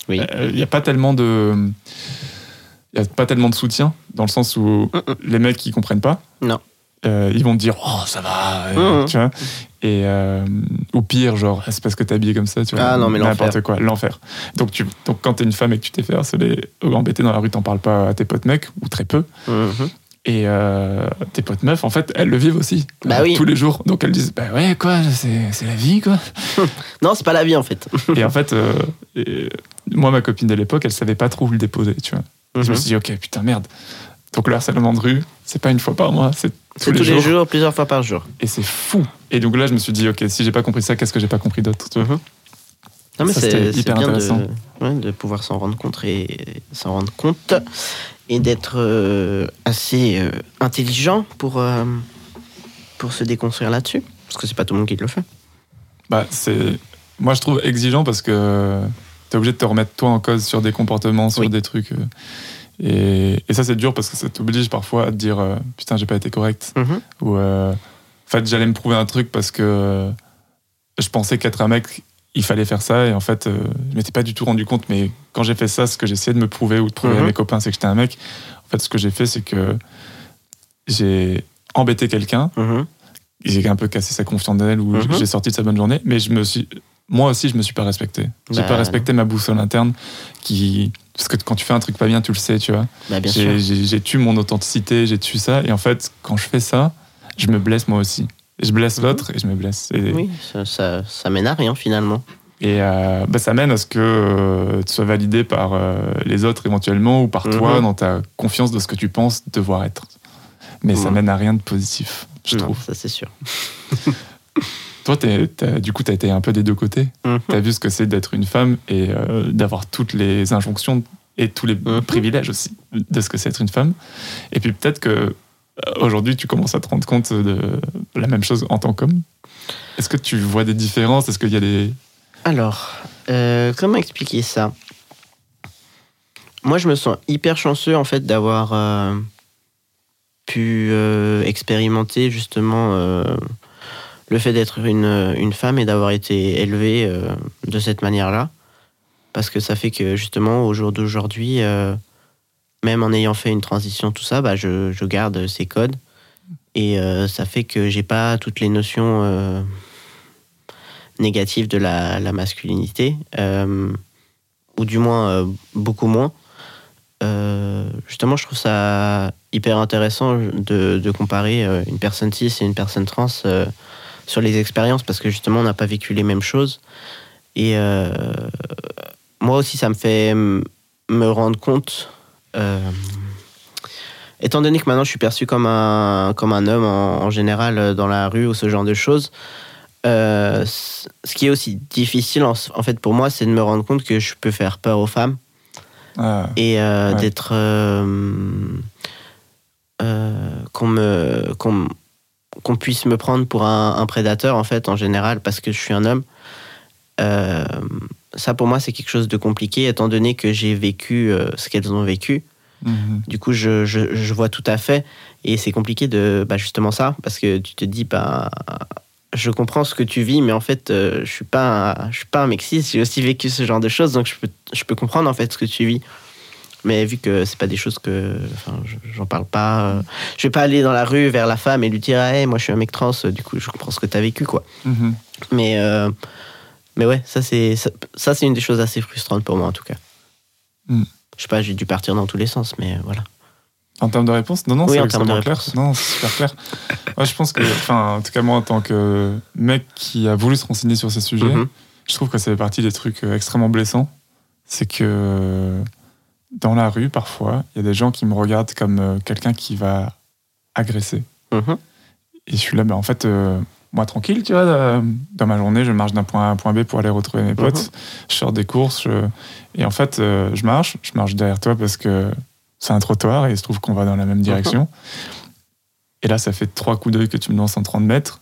Speaker 6: Oui.
Speaker 5: Il n'y a pas tellement de. Il y a pas tellement de soutien, dans le sens où les mecs, qui comprennent pas.
Speaker 6: Non.
Speaker 5: Euh, ils vont te dire, oh, ça va, euh,
Speaker 6: Mhm.
Speaker 5: tu vois. Et, euh, ou pire, genre, c'est parce que t'es habillé comme ça, tu vois.
Speaker 6: Ah non, mais
Speaker 5: N'importe quoi, l'enfer. Donc, tu, donc quand t'es une femme et que tu t'es fait harceler embêter dans la rue, t'en parles pas à tes potes mecs, ou très peu.
Speaker 6: Mhm.
Speaker 5: Et euh, tes potes meufs, en fait, elles le vivent aussi.
Speaker 6: Bah
Speaker 5: Euh,
Speaker 6: oui.
Speaker 5: Tous les jours. Donc elles disent, bah ouais, quoi, c'est la vie, quoi. <laughs>
Speaker 6: Non, c'est pas la vie en fait.
Speaker 5: et en <laughs> fait, euh, et, moi, ma copine de l'époque, elle savait pas trop où le déposer, tu vois. Je me
Speaker 6: Mhm.
Speaker 5: suis dit, ok, putain, merde. Donc le harcèlement de rue, c'est pas une fois par mois, c'est tous, les,
Speaker 6: tous les
Speaker 5: jours.
Speaker 6: jours, plusieurs fois par jour.
Speaker 5: Et c'est fou. Et donc là, je me suis dit, ok, si j'ai pas compris ça, qu'est-ce que j'ai pas compris d'autre
Speaker 6: Mhm. Non, mais c'est
Speaker 5: hyper
Speaker 6: bien
Speaker 5: intéressant.
Speaker 6: de, ouais, de pouvoir s'en rendre compte et s'en rendre compte et d'être euh, assez euh, intelligent pour, euh, pour se déconstruire là-dessus. Parce que c'est pas tout le monde qui le fait.
Speaker 5: Bah, c'est. Moi, je trouve exigeant parce que t'es obligé de te remettre toi en cause sur des comportements, sur
Speaker 6: Oui.
Speaker 5: des trucs. Euh, Et, et ça, c'est dur parce que ça t'oblige parfois à te dire euh, putain, j'ai pas été correct.
Speaker 6: Mhm.
Speaker 5: Ou euh, en fait, j'allais me prouver un truc parce que je pensais qu'être un mec, il fallait faire ça. Et en fait, euh, je m'étais pas du tout rendu compte. Mais quand j'ai fait ça, ce que j'essayais de me prouver ou de prouver à
Speaker 6: Mhm.
Speaker 5: mes copains, c'est que j'étais un mec. En fait, ce que j'ai fait, c'est que j'ai embêté quelqu'un
Speaker 6: Mhm.
Speaker 5: j'ai un peu cassé sa confiance en elle ou j'ai sorti de sa bonne journée mais je me suis moi aussi je me suis pas respecté j'ai
Speaker 6: Bah,
Speaker 5: pas respecté ma boussole interne qui parce que quand tu fais un truc pas bien tu le sais tu vois
Speaker 6: Bah, bien
Speaker 5: j'ai
Speaker 6: sûr.
Speaker 5: j'ai- j'ai tué mon authenticité j'ai tué ça et en fait quand je fais ça je me blesse moi aussi je blesse
Speaker 6: Mhm.
Speaker 5: l'autre et je me blesse et,
Speaker 6: Oui, ça, ça, ça mène à rien finalement.
Speaker 5: et euh, bah, ça mène à ce que euh, tu sois validé par euh, les autres éventuellement ou par toi
Speaker 6: Mhm.
Speaker 5: dans ta confiance de ce que tu penses devoir être mais ça
Speaker 6: Mhm.
Speaker 5: mène à rien de positif je trouve
Speaker 6: ça c'est sûr. <laughs>
Speaker 5: Toi, t'as- du coup, tu as été un peu des deux côtés.
Speaker 6: Mhm.
Speaker 5: Tu as vu ce que c'est d'être une femme et euh, d'avoir toutes les injonctions et tous les
Speaker 6: Mhm.
Speaker 5: privilèges aussi de ce que c'est être une femme. Et puis peut-être que euh, aujourd'hui, tu commences à te rendre compte de la même chose en tant qu'homme. Est-ce que tu vois des différences? Est-ce qu'il y a des...
Speaker 6: Alors, euh, comment expliquer ça? Moi, je me sens hyper chanceux en fait d'avoir euh, pu euh, expérimenter justement le fait d'être une, une femme et d'avoir été élevée euh, de cette manière-là. Parce que ça fait que justement, au jour d'aujourd'hui, euh, même en ayant fait une transition, tout ça, bah, je, je garde ces codes. Et euh, ça fait que j'ai pas toutes les notions négatives de la, masculinité, ou du moins beaucoup moins. Justement, je trouve ça hyper intéressant de, comparer une personne cis et une personne trans sur les expériences, parce que justement, on n'a pas vécu les mêmes choses. Et euh, moi aussi, ça me fait me rendre compte, euh, étant donné que maintenant je suis perçu comme un, comme un homme en, en général dans la rue ou ce genre de choses, euh, ce qui est aussi difficile en, en fait pour moi, c'est de me rendre compte que je peux faire peur aux femmes
Speaker 5: Ah,
Speaker 6: et
Speaker 5: Ouais.
Speaker 6: d'être qu'on me qu'on qu'on puisse me prendre pour un, un prédateur en fait en général parce que je suis un homme Euh, ça pour moi c'est quelque chose de compliqué étant donné que j'ai vécu euh, ce qu'elles ont vécu
Speaker 5: Mhm.
Speaker 6: Du coup, je, je, je vois tout à fait. Et c'est compliqué de. Bah, justement ça, parce que tu te dis, bah. Je comprends ce que tu vis, mais en fait, euh, je suis pas, un, je suis pas un cis, j'ai aussi vécu ce genre de choses, donc je peux, je peux comprendre en fait ce que tu vis. Mais vu que c'est pas des choses que, enfin, je- j'en parle pas, euh, je vais pas aller dans la rue vers la femme et lui dire, hey, moi je suis un mec trans, euh, du coup je comprends ce que t'as vécu, quoi.
Speaker 5: Mhm.
Speaker 6: Mais, euh, mais ouais, ça c'est ça, ça, c'est une des choses assez frustrantes pour moi en tout cas.
Speaker 5: Mm.
Speaker 6: Je sais pas, j'ai dû partir dans tous les sens, mais voilà.
Speaker 5: En termes de réponse? Non, non,
Speaker 6: Oui,
Speaker 5: c'est extrêmement clair. Non, c'est super clair. Ouais, je pense que, enfin, en tout cas, moi, en tant que mec qui a voulu se renseigner sur ces sujets,
Speaker 6: Mhm.
Speaker 5: je trouve que ça fait partie des trucs extrêmement blessants. C'est que dans la rue, parfois, il y a des gens qui me regardent comme euh, quelqu'un qui va agresser.
Speaker 6: Mhm.
Speaker 5: Et je suis là, mais en fait, euh, moi, tranquille, tu vois, euh, dans ma journée, je marche d'un point A à un point B pour aller retrouver mes potes.
Speaker 6: Mhm.
Speaker 5: Je sors des courses. je- Et en fait, euh, je marche. Je marche derrière toi parce que c'est un trottoir et il se trouve qu'on va dans la même direction. Et là, ça fait trois coups d'œil que tu me lances en 30 mètres.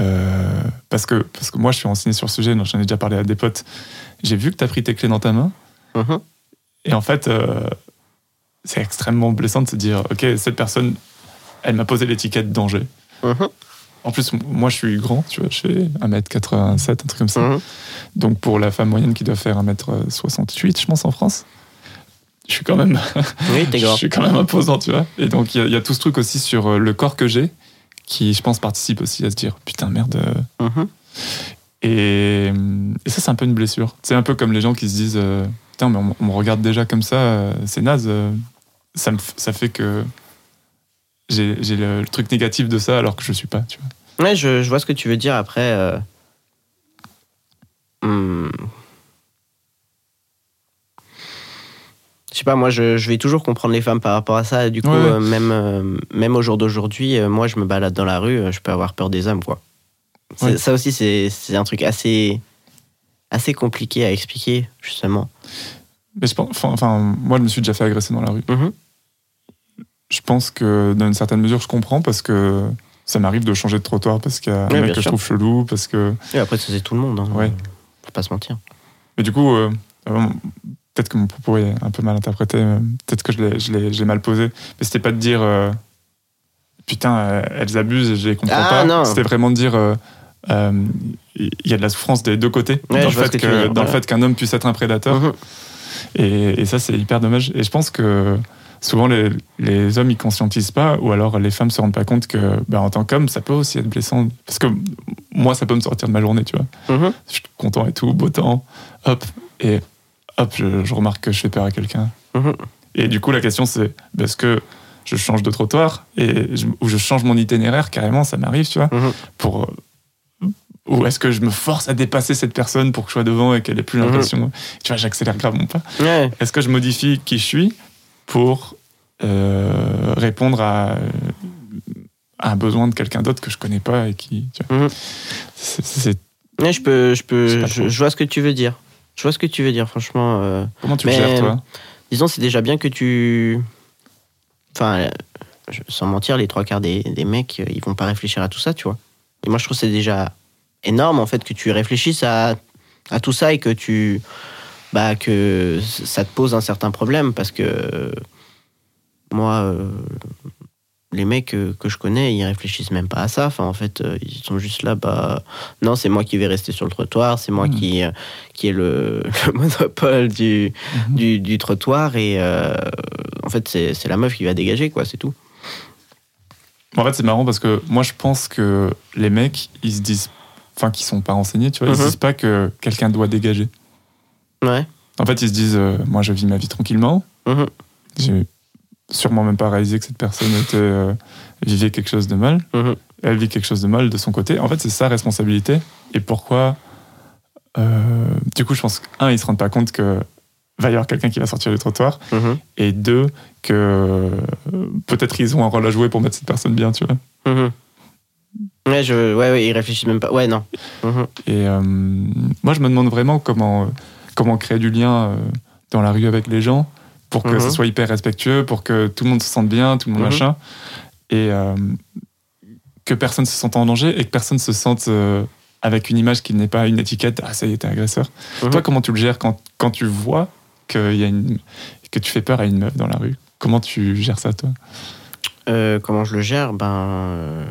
Speaker 5: Euh, parce, que, parce que moi, je suis renseigné sur le sujet, donc j'en ai déjà parlé à des potes. J'ai vu que tu as pris tes clés dans ta main. Et en fait, euh, c'est extrêmement blessant de se dire Ok, cette personne, elle m'a posé l'étiquette danger.
Speaker 6: Mhm.
Speaker 5: En plus, moi, je suis grand, tu vois, je fais 1m87, un truc comme ça.
Speaker 6: Mhm.
Speaker 5: Donc, pour la femme moyenne qui doit faire 1m68, je pense, en France, je suis quand même,
Speaker 6: Oui, t'es <laughs>
Speaker 5: je
Speaker 6: grand.
Speaker 5: suis quand même imposant, tu vois. Et donc, il y a- il y, a tout ce truc aussi sur euh, le corps que j'ai, qui, je pense, participe aussi à se dire Putain, merde. euh.
Speaker 6: Mhm.
Speaker 5: Et, et ça, c'est un peu une blessure. C'est un peu comme les gens qui se disent euh, Putain, mais on, on me regarde déjà comme ça, euh, c'est naze. euh. Ça, me, ça fait que j'ai le, le truc négatif de ça alors que je suis pas, tu vois.
Speaker 6: Ouais, je, je vois ce que tu veux dire. Après, euh, hmm. je sais pas, moi, je, je vais toujours comprendre les femmes par rapport à ça. Du coup,
Speaker 5: Ouais, ouais.
Speaker 6: euh, même, euh, même au jour d'aujourd'hui, moi, je me balade dans la rue, je peux avoir peur des hommes, quoi.
Speaker 5: Ouais.
Speaker 6: Ça aussi, c'est un truc assez, assez compliqué à expliquer, justement.
Speaker 5: Mais je pense, enfin, moi, je me suis déjà fait agresser dans la rue.
Speaker 6: Mhm.
Speaker 5: Je pense que dans une certaine mesure, je comprends parce que ça m'arrive de changer de trottoir parce qu'il y a un mec que je trouve chelou, parce que.
Speaker 6: Et après, c'est tout le monde. Hein.
Speaker 5: Ouais.
Speaker 6: Faut pas se mentir.
Speaker 5: Mais du coup, euh, euh, peut-être que mon propos est un peu mal interprété, peut-être que je l'ai- mal posé, mais c'était pas de dire euh, putain, euh, elles abusent et je les comprends
Speaker 6: Ah,
Speaker 5: pas. C'était vraiment de dire il y a de la souffrance des deux côtés
Speaker 6: Ouais,
Speaker 5: dans, le fait,
Speaker 6: que
Speaker 5: dans le fait qu'un homme puisse être un prédateur.
Speaker 6: Mhm.
Speaker 5: Et, et ça, c'est hyper dommage. Et je pense que souvent, les, les hommes, ils conscientisent pas, ou alors les femmes se rendent pas compte que, bah, en tant qu'homme, ça peut aussi être blessant. Parce que moi, ça peut me sortir de ma journée, tu vois.
Speaker 6: Mhm.
Speaker 5: Je suis content et tout, beau temps, hop, et hop, je, je remarque que je fais peur à quelqu'un.
Speaker 6: Mhm.
Speaker 5: Et du coup, la question, c'est bah, est-ce que je change de trottoir et je- ou je change mon itinéraire carrément, ça m'arrive, tu vois, pour. Ou est-ce que je me force à dépasser cette personne pour que je sois devant et qu'elle ait plus
Speaker 6: Mhm.
Speaker 5: l'impression. Tu vois, j'accélère grave mon pas.
Speaker 6: Ouais.
Speaker 5: Est-ce que je modifie qui je suis pour euh, répondre à, à un besoin de quelqu'un d'autre que je connais pas et qui. Tu vois,
Speaker 6: Mhm.
Speaker 5: c'est- c'est-
Speaker 6: Ouais, je peux, je peux, je, vois ce que tu veux dire. Je vois ce que tu veux dire, franchement. euh,
Speaker 5: comment tu
Speaker 6: Mais-
Speaker 5: le gères, toi?
Speaker 6: disons, c'est déjà bien que tu. Enfin, sans mentir, les trois quarts des, des mecs, euh, ils vont pas réfléchir à tout ça, tu vois. Et moi, je trouve que c'est déjà énorme, en fait, que tu réfléchisses à, à tout ça et que tu. Bah, que ça te pose un certain problème parce que. euh, Moi. euh, les mecs que je connais, ils réfléchissent même pas à ça. Enfin, en fait, euh, ils sont juste là, bah, non, c'est moi qui vais rester sur le trottoir, c'est moi
Speaker 5: Mhm.
Speaker 6: qui, euh, qui ai le, <laughs> le monopole du,
Speaker 5: Mhm.
Speaker 6: du, du trottoir et en fait, c'est c'est la meuf qui va dégager, quoi, c'est tout.
Speaker 5: En fait, c'est marrant parce que moi, je pense que les mecs, ils se disent. Enfin, qui sont pas renseignés, tu vois, ils se
Speaker 6: Mhm.
Speaker 5: disent pas que quelqu'un doit dégager.
Speaker 6: Ouais.
Speaker 5: En fait, ils se disent euh, moi, je vis ma vie tranquillement.
Speaker 6: Mhm.
Speaker 5: J'ai sûrement même pas réalisé que cette personne était, euh, vivait quelque chose de mal.
Speaker 6: Mhm.
Speaker 5: Elle vit quelque chose de mal de son côté. En fait, c'est sa responsabilité. Et pourquoi euh, Du coup, je pense qu'un, ils se rendent pas compte que va y avoir quelqu'un qui va sortir du trottoir.
Speaker 6: Mhm.
Speaker 5: Et deux, que peut-être ils ont un rôle à jouer pour mettre cette personne bien, tu vois.
Speaker 6: Ouais, je, ouais, ouais, ils réfléchissent même pas. Ouais, non. Mhm.
Speaker 5: Et euh, moi, je me demande vraiment comment, comment créer du lien euh, dans la rue avec les gens pour que
Speaker 6: Mhm.
Speaker 5: ce soit hyper respectueux, pour que tout le monde se sente bien, tout le monde
Speaker 6: Mhm.
Speaker 5: machin. Et euh, que personne se sente en danger et que personne se sente euh, avec une image qui n'est pas une étiquette. Ah, ça y est, t'es agresseur.
Speaker 6: Mhm.
Speaker 5: Toi, comment tu le gères quand, quand tu vois qu'il y a une, que tu fais peur à une meuf dans la rue? Comment tu gères ça, toi?
Speaker 6: Comment je le gère? Ben.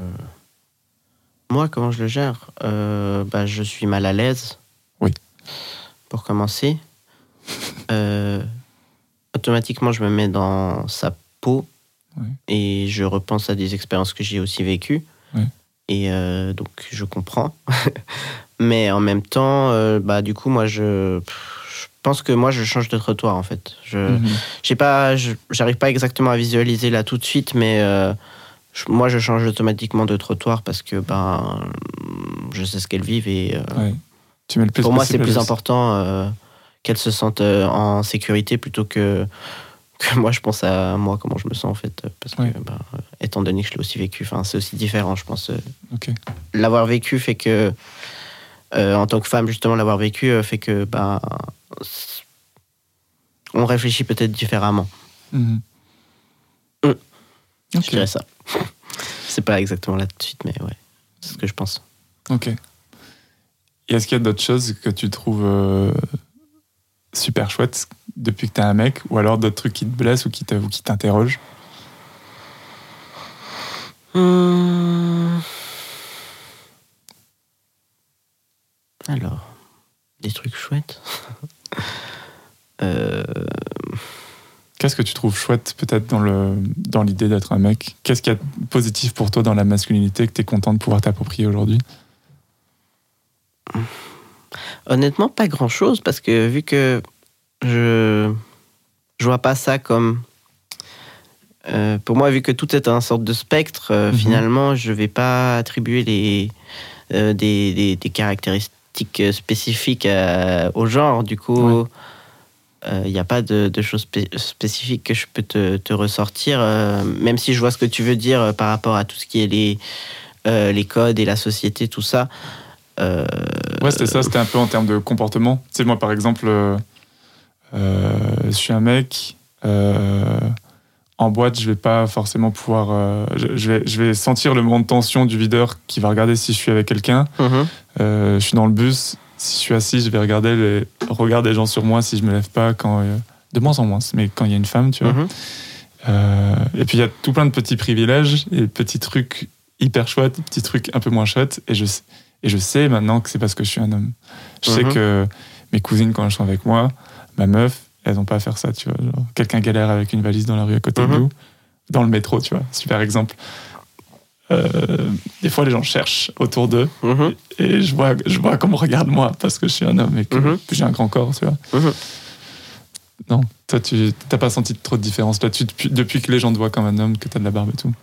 Speaker 6: Moi, comment je le gère? Euh, ben, Je suis mal à l'aise.
Speaker 5: Oui.
Speaker 6: Pour commencer. Euh, automatiquement, je me mets dans sa peau. Et je repense à des expériences que j'ai aussi vécues.
Speaker 5: Ouais.
Speaker 6: Et euh, donc, je comprends. <laughs> Mais en même temps, bah, du coup, moi, je. Je pense que moi, je change de trottoir, en fait. Je,
Speaker 5: Mhm.
Speaker 6: j'ai pas, je- pas exactement à visualiser là tout de suite, mais moi je change automatiquement de trottoir parce que ben je sais ce qu'elles vivent et euh,
Speaker 5: Ouais. Tu mets le plus
Speaker 6: pour moi c'est plus important euh, qu'elles se sentent euh, en sécurité plutôt que que <laughs> moi je pense à moi comment je me sens en fait parce que ben, étant donné que je l'ai aussi vécu, c'est aussi différent je pense. euh, l'avoir vécu fait que, en tant que femme, justement, l'avoir vécu fait que, ben, on réfléchit peut-être différemment.
Speaker 5: Mhm.
Speaker 6: Je dirais ça. C'est pas exactement là tout de suite, mais ouais, c'est ce que je pense.
Speaker 5: Ok. Et est-ce qu'il y a d'autres choses que tu trouves euh, super chouettes depuis que t'es un mec ou alors d'autres trucs qui te blessent ou qui te- ou qui t'interrogent?
Speaker 6: Hum. Alors, des trucs chouettes. <laughs> Euh,
Speaker 5: Qu'est-ce que tu trouves chouette peut-être dans le dans l'idée d'être un mec? Qu'est-ce qu'il y a de positif pour toi dans la masculinité que tu es content de pouvoir t'approprier aujourd'hui?
Speaker 6: Honnêtement, pas grand chose parce que vu que je je vois pas ça comme euh, pour moi, vu que tout est un sorte de spectre, euh,
Speaker 5: Mhm.
Speaker 6: finalement, je vais pas attribuer les euh, des, des- des caractéristiques spécifiques à- au genre. Du coup, il n'y a pas de, de choses spé- spécifiques que je peux te, te ressortir, euh, même si je vois ce que tu veux dire euh, par rapport à tout ce qui est les euh, les codes et la société, tout ça. Euh,
Speaker 5: Ouais, c'était ça, c'était un peu en termes de comportement. Tu sais, moi, par exemple, euh, euh, je suis un mec, euh, en boîte, je vais pas forcément pouvoir. euh, je, vais, je vais sentir le moment de tension du videur qui va regarder si je suis avec quelqu'un.
Speaker 6: mhm.
Speaker 5: Euh, je suis dans le bus, si je suis assis, je vais regarder les regards des gens sur moi si je me lève pas quand. euh, de moins en moins, mais quand il y a une femme, tu vois.
Speaker 6: Mhm.
Speaker 5: Euh, et puis il y a tout plein de petits privilèges et petits trucs hyper chouettes, petits trucs un peu moins chouettes. Et je, sais- et je sais maintenant que c'est parce que je suis un homme. Je sais
Speaker 6: Mhm.
Speaker 5: que mes cousines, quand elles sont avec moi, ma meuf, elles n'ont pas à faire ça, tu vois. Quelqu'un galère avec une valise dans la rue à côté de
Speaker 6: Mhm.
Speaker 5: nous, dans le métro, tu vois. Super exemple. Euh, des fois, les gens cherchent autour d'eux
Speaker 6: Mhm.
Speaker 5: et je vois, je vois qu'on me regarde moi parce que je suis un homme et que,
Speaker 6: Mhm.
Speaker 5: que j'ai un grand corps, tu vois.
Speaker 6: Mhm.
Speaker 5: Non, toi, tu n'as pas senti trop de différence là-dessus depuis, depuis que les gens te voient comme un homme, que tu as de la barbe et tout.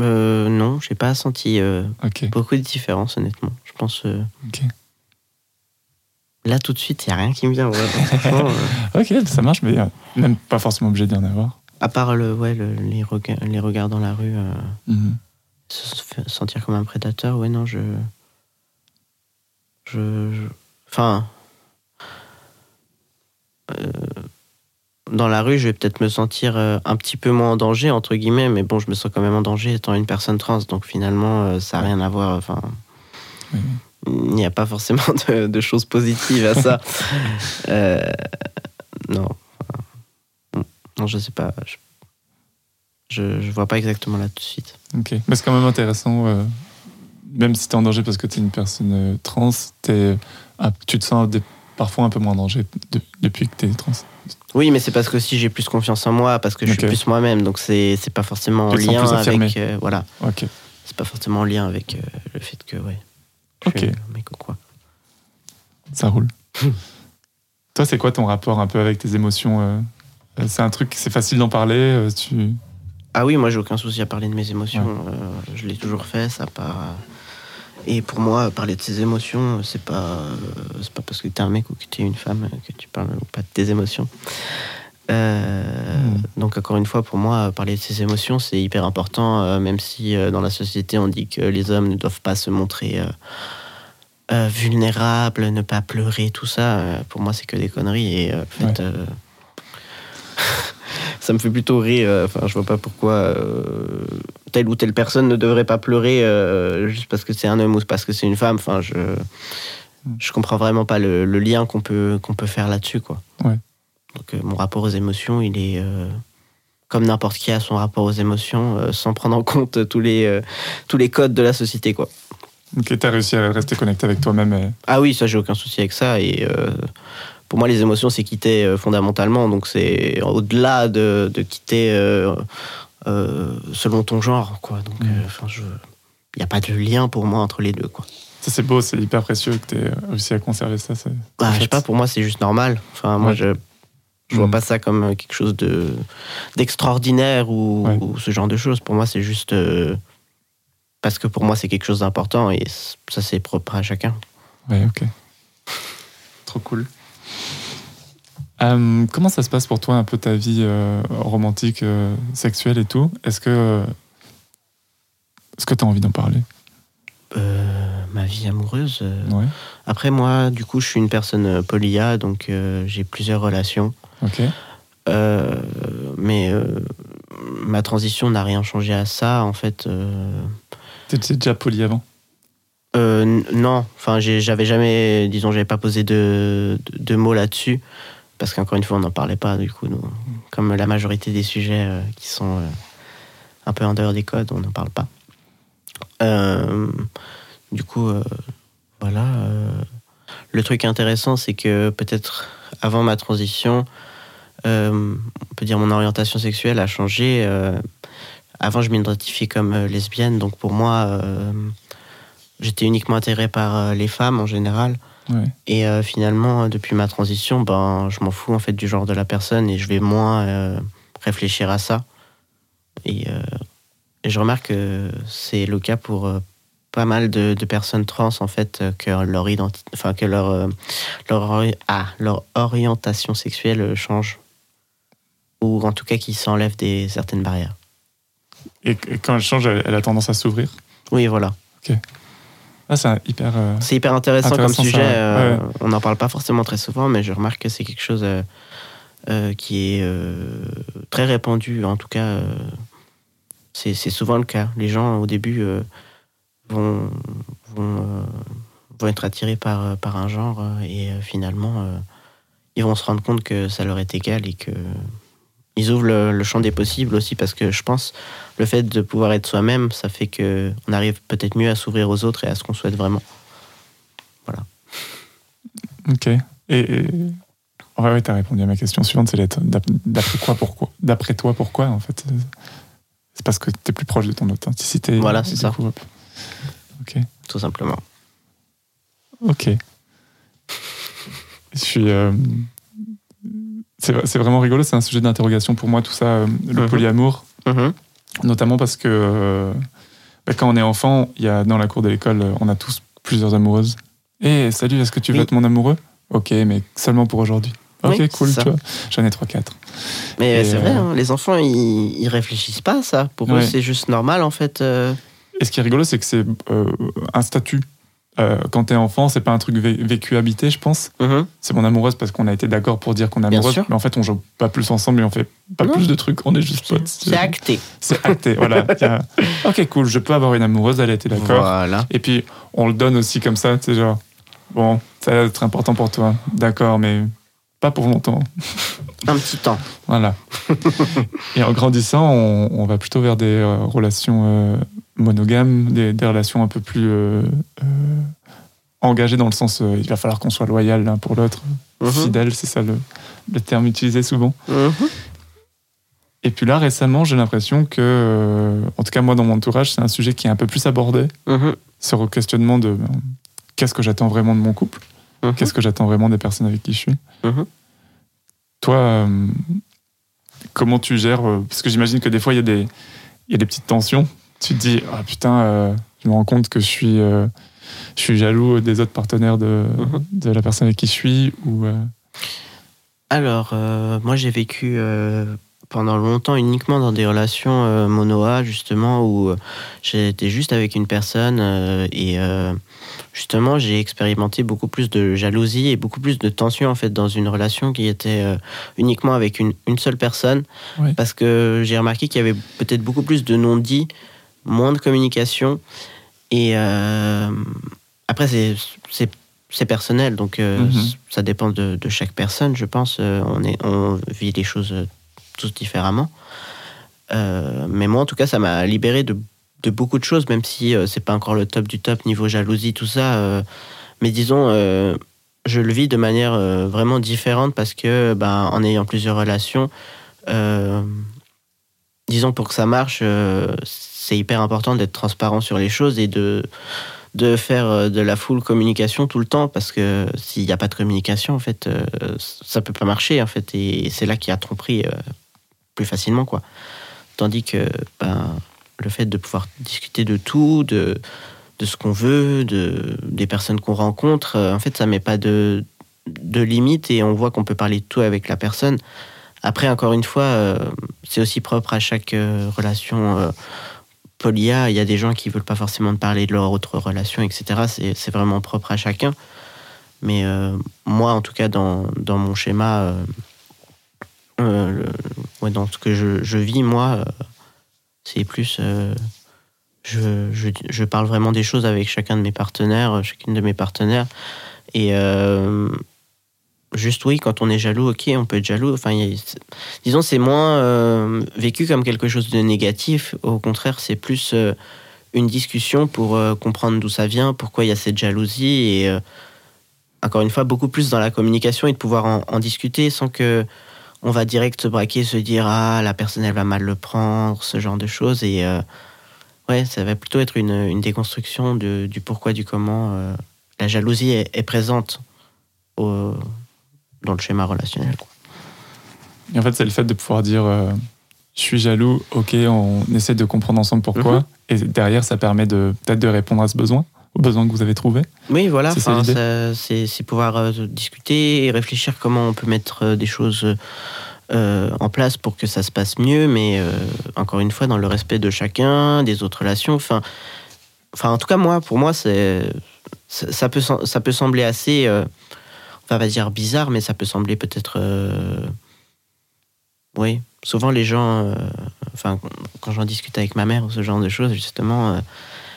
Speaker 6: Euh, non, j'ai pas senti euh, beaucoup de différence, honnêtement. Je pense. euh, là, tout de suite, il n'y a rien qui me vient. ouais. <laughs>
Speaker 5: Ok, ça marche, mais même pas forcément obligé d'y en avoir.
Speaker 6: À part le, ouais, le- les, regards, les regards dans la rue, euh,
Speaker 5: Mhm.
Speaker 6: se sentir comme un prédateur, ouais, non, je. Je. je- Enfin. euh, dans la rue, je vais peut-être me sentir euh, un petit peu moins en danger, entre guillemets, mais bon, je me sens quand même en danger étant une personne trans, donc finalement, ça n'a rien à voir. Enfin,
Speaker 5: Oui,
Speaker 6: il n'y a pas forcément <laughs> de, de choses positives à ça. <laughs> Euh, non. Non, je sais pas. Je, je, je vois pas exactement là tout de suite.
Speaker 5: Ok, mais c'est quand même intéressant, euh, même si tu es en danger parce que tu es une personne euh, trans, t'es, ah, tu te sens des- parfois un peu moins en danger de- depuis que tu es trans.
Speaker 6: Oui, mais c'est parce que si j'ai plus confiance en moi, parce que je suis plus moi-même, donc c'est pas forcément en lien avec. euh, voilà,
Speaker 5: Ok,
Speaker 6: c'est pas forcément en lien avec euh, le fait que, ouais. je
Speaker 5: Ok.
Speaker 6: suis un mec ou quoi.
Speaker 5: ça roule. <laughs> Toi, c'est quoi ton rapport un peu avec tes émotions C'est un truc, c'est facile d'en parler euh, tu...
Speaker 6: Ah oui, moi j'ai aucun souci à parler de mes émotions. euh, je l'ai toujours fait, ça part. Et pour moi, parler de ses émotions, c'est pas, euh, c'est pas parce que t'es un mec ou que t'es une femme que tu parles ou pas de tes émotions. Euh,
Speaker 5: Hmm.
Speaker 6: Donc encore une fois, pour moi, parler de ses émotions, c'est hyper important, euh, même si euh, dans la société on dit que les hommes ne doivent pas se montrer euh, euh, vulnérables, ne pas pleurer, tout ça. euh, pour moi, c'est que des conneries. Et euh, en fait, euh, <laughs> ça me fait plutôt rire. euh, Enfin, je vois pas pourquoi euh, telle ou telle personne ne devrait pas pleurer euh, juste parce que c'est un homme ou parce que c'est une femme. Enfin, je je comprends vraiment pas le, le lien qu'on peut qu'on peut faire là-dessus, quoi.
Speaker 5: Ouais.
Speaker 6: Donc euh, mon rapport aux émotions, il est comme n'importe qui a son rapport aux émotions, sans prendre en compte tous les, tous les codes de la société. Quoi.
Speaker 5: Ok, t'as réussi à rester connecté avec toi-même. et-
Speaker 6: Ah oui, ça, j'ai aucun souci avec ça. Et pour moi, les émotions, c'est quitter euh, fondamentalement. Donc c'est au-delà de, de quitter euh, euh, selon ton genre. Quoi. Donc je... il n'y a pas de lien pour moi entre les deux. Quoi.
Speaker 5: Ça, c'est beau, c'est hyper précieux que t'aies réussi à conserver ça.
Speaker 6: Bah, je sais pas, pour moi, c'est juste normal. Enfin, moi,
Speaker 5: Ouais.
Speaker 6: je je vois
Speaker 5: Mhm.
Speaker 6: pas ça comme quelque chose de d'extraordinaire ou,
Speaker 5: Ouais.
Speaker 6: ou ce genre de choses. Pour moi, c'est juste euh, parce que pour moi, c'est quelque chose d'important et ça, c'est propre à chacun.
Speaker 5: Ouais, ok. <laughs> Trop cool. Euh, comment ça se passe pour toi un peu ta vie euh, romantique, euh, sexuelle et tout? Est-ce que est-ce que tu as envie d'en parler?
Speaker 6: Ma vie amoureuse.
Speaker 5: Ouais.
Speaker 6: Après, moi, du coup, je suis une personne polia, donc j'ai plusieurs relations.
Speaker 5: Ok.
Speaker 6: Mais ma transition n'a rien changé à ça, en fait.
Speaker 5: T'étais déjà poli avant?
Speaker 6: Euh, non, enfin, j'avais jamais, disons, j'avais pas posé de, mots là-dessus, parce qu'encore une fois, on n'en parlait pas, du coup, comme la majorité des sujets euh, qui sont euh, un peu en dehors des codes, on n'en parle pas. Du coup, voilà. le truc intéressant, c'est que peut-être avant ma transition, on peut dire mon orientation sexuelle a changé. avant, je m'identifiais comme lesbienne, donc pour moi, j'étais uniquement attiré par euh, les femmes en général.
Speaker 5: Ouais.
Speaker 6: Et euh, finalement, depuis ma transition, ben, je m'en fous en fait du genre de la personne et je vais moins euh, réfléchir à ça. Et, euh, et je remarque que c'est le cas pour euh, pas mal de, de personnes trans en fait euh, que leur identité, enfin que leur euh, leur, ah, leur orientation sexuelle euh, change ou en tout cas qui s'enlève des certaines barrières.
Speaker 5: Et, quand elle change, elle, a tendance à s'ouvrir?
Speaker 6: Oui, voilà.
Speaker 5: Ah, c'est un hyper. euh,
Speaker 6: C'est hyper intéressant,
Speaker 5: Intéressant,
Speaker 6: comme sujet. euh,
Speaker 5: Ouais.
Speaker 6: On n'en parle pas forcément très souvent, mais je remarque que c'est quelque chose euh, qui est très répandu. En tout cas, c'est c'est souvent le cas. Les gens, au début, vont, vont, vont être attirés par, par un genre et finalement, ils vont se rendre compte que ça leur est égal et que. Ils ouvrent le, le champ des possibles aussi parce que je pense le fait de pouvoir être soi-même, ça fait que on arrive peut-être mieux à s'ouvrir aux autres et à ce qu'on souhaite vraiment.
Speaker 5: Ok. Et, et- ouais, ouais, t'as répondu à ma question suivante, c'est d'après quoi, pourquoi? D'après toi, pourquoi en fait? C'est parce que t'es plus proche de ton authenticité.
Speaker 6: Voilà, c'est ça.
Speaker 5: coup. Ok.
Speaker 6: tout simplement.
Speaker 5: Ok. Je suis. euh, C'est vraiment rigolo, c'est un sujet d'interrogation pour moi, tout ça, euh, le
Speaker 6: Mhm.
Speaker 5: polyamour,
Speaker 6: Mhm.
Speaker 5: notamment parce que euh, bah, quand on est enfant, il y a, dans la cour de l'école, euh, on a tous plusieurs amoureuses. Et salut, est-ce que tu veux
Speaker 6: Oui.
Speaker 5: être mon amoureux? Ok, mais seulement pour aujourd'hui. Ok,
Speaker 6: Oui,
Speaker 5: cool, tu vois. J'en ai 3-4.
Speaker 6: Mais c'est vrai, hein, les enfants, ils, ils réfléchissent pas à ça. Pour eux, c'est juste normal, en fait. euh.
Speaker 5: Et ce qui est rigolo, c'est que c'est euh, un statut. Euh, quand t'es enfant, c'est pas un truc vé- vécu habité, je pense.
Speaker 6: Mhm.
Speaker 5: C'est mon amoureuse parce qu'on a été d'accord pour dire qu'on est amoureuse. Mais en fait, on joue pas plus ensemble et on fait pas
Speaker 6: Non.
Speaker 5: plus de trucs. On est juste potes.
Speaker 6: C'est acté.
Speaker 5: C'est acté. voilà. <laughs> A- Ok, cool. Je peux avoir une amoureuse. Elle a été d'accord.
Speaker 6: Voilà.
Speaker 5: Et puis, on le donne aussi comme ça. C'est genre, bon, ça va être important pour toi. D'accord, mais pas pour longtemps. <laughs>
Speaker 6: Un petit temps.
Speaker 5: Voilà. <laughs> et en grandissant, on, on va plutôt vers des euh, relations euh, monogames, des, des relations un peu plus euh, euh, engagées dans le sens euh, il va falloir qu'on soit loyal l'un pour l'autre,
Speaker 6: Mhm.
Speaker 5: fidèle, c'est ça le, le terme utilisé souvent.
Speaker 6: Mhm.
Speaker 5: Et puis là, récemment, j'ai l'impression que, en tout cas moi dans mon entourage, c'est un sujet qui est un peu plus abordé,
Speaker 6: Mhm.
Speaker 5: ce questionnement de qu'est-ce que j'attends vraiment de mon couple,
Speaker 6: Mhm.
Speaker 5: qu'est-ce que j'attends vraiment des personnes avec qui je suis? Toi, comment tu gères Parce que j'imagine que des fois, il y, a des- il y a des petites tensions. Tu te dis, ah putain, euh, je me rends compte que je suis, euh, je suis jaloux des autres partenaires de,
Speaker 6: Mhm.
Speaker 5: de la personne avec qui je suis. Ou, euh,
Speaker 6: Alors, euh, moi, j'ai vécu euh, pendant longtemps uniquement dans des relations euh, mono-A, justement, où j'étais juste avec une personne euh, et euh, justement, j'ai expérimenté beaucoup plus de jalousie et beaucoup plus de tension, en fait, dans une relation qui était euh, uniquement avec une, une seule personne. Parce que j'ai remarqué qu'il y avait peut-être beaucoup plus de non-dits, moins de communication. Et euh, après, c'est. personnel, donc euh,
Speaker 5: Mhm.
Speaker 6: ça dépend de, de chaque personne, je pense. Euh, on, est, on vit les choses tous différemment. Mais moi, en tout cas, ça m'a libéré de, de beaucoup de choses, même si c'est pas encore le top du top niveau jalousie, tout ça. mais disons, je le vis de manière euh, vraiment différente parce que, ben, en ayant plusieurs relations, euh, disons pour que ça marche, euh, c'est hyper important d'être transparent sur les choses et de de faire euh, de la full communication tout le temps parce que s'il n'y a pas de communication en fait euh, ça peut pas marcher en fait et c'est là qu'il y a tromperie euh, plus facilement quoi. Tandis que ben, le fait de pouvoir discuter de tout de de ce qu'on veut de des personnes qu'on rencontre en fait ça met pas de de limites et on voit qu'on peut parler de tout avec la personne. Après encore une fois c'est aussi propre à chaque relation il y a des gens qui veulent pas forcément parler de leur autre relation, etc. C'est, vraiment propre à chacun. Mais euh, moi, en tout cas, dans, mon schéma, euh, euh, dans ce que je, vis, moi, c'est plus. je, parle vraiment des choses avec chacun de mes partenaires, chacune de mes partenaires. Et juste, oui, quand on est jaloux, ok, on peut être jaloux. Enfin, disons, c'est moins euh, vécu comme quelque chose de négatif. Au contraire, c'est plus euh, une discussion pour euh, comprendre d'où ça vient, pourquoi il y a cette jalousie. Et encore une fois, beaucoup plus dans la communication et de pouvoir en, discuter sans que on va direct se braquer, se dire ah la personne elle va mal le prendre, ce genre de choses. Et ouais, ça va plutôt être une, déconstruction du pourquoi, du comment. la jalousie est, présente dans le schéma relationnel. quoi.
Speaker 5: Et en fait, c'est le fait de pouvoir dire euh, je suis jaloux, ok, on essaie de comprendre ensemble pourquoi.
Speaker 6: Mhm.
Speaker 5: Et derrière, ça permet de peut-être de répondre à ce besoin, au besoin que vous avez trouvé.
Speaker 6: Oui, voilà,
Speaker 5: C'est ça
Speaker 6: enfin,
Speaker 5: l'idée.
Speaker 6: ça- c'est c'est pouvoir euh, discuter et réfléchir comment on peut mettre euh, des choses euh, en place pour que ça se passe mieux, mais euh, encore une fois, dans le respect de chacun, des autres relations. Enfin, enfin en tout cas, moi, pour moi, c'est ça, ça peut, ça peut sembler assez, euh, on va dire bizarre, mais ça peut sembler peut-être. euh, oui, souvent les gens, euh, enfin, quand j'en discute avec ma mère ou ce genre de choses, justement. euh,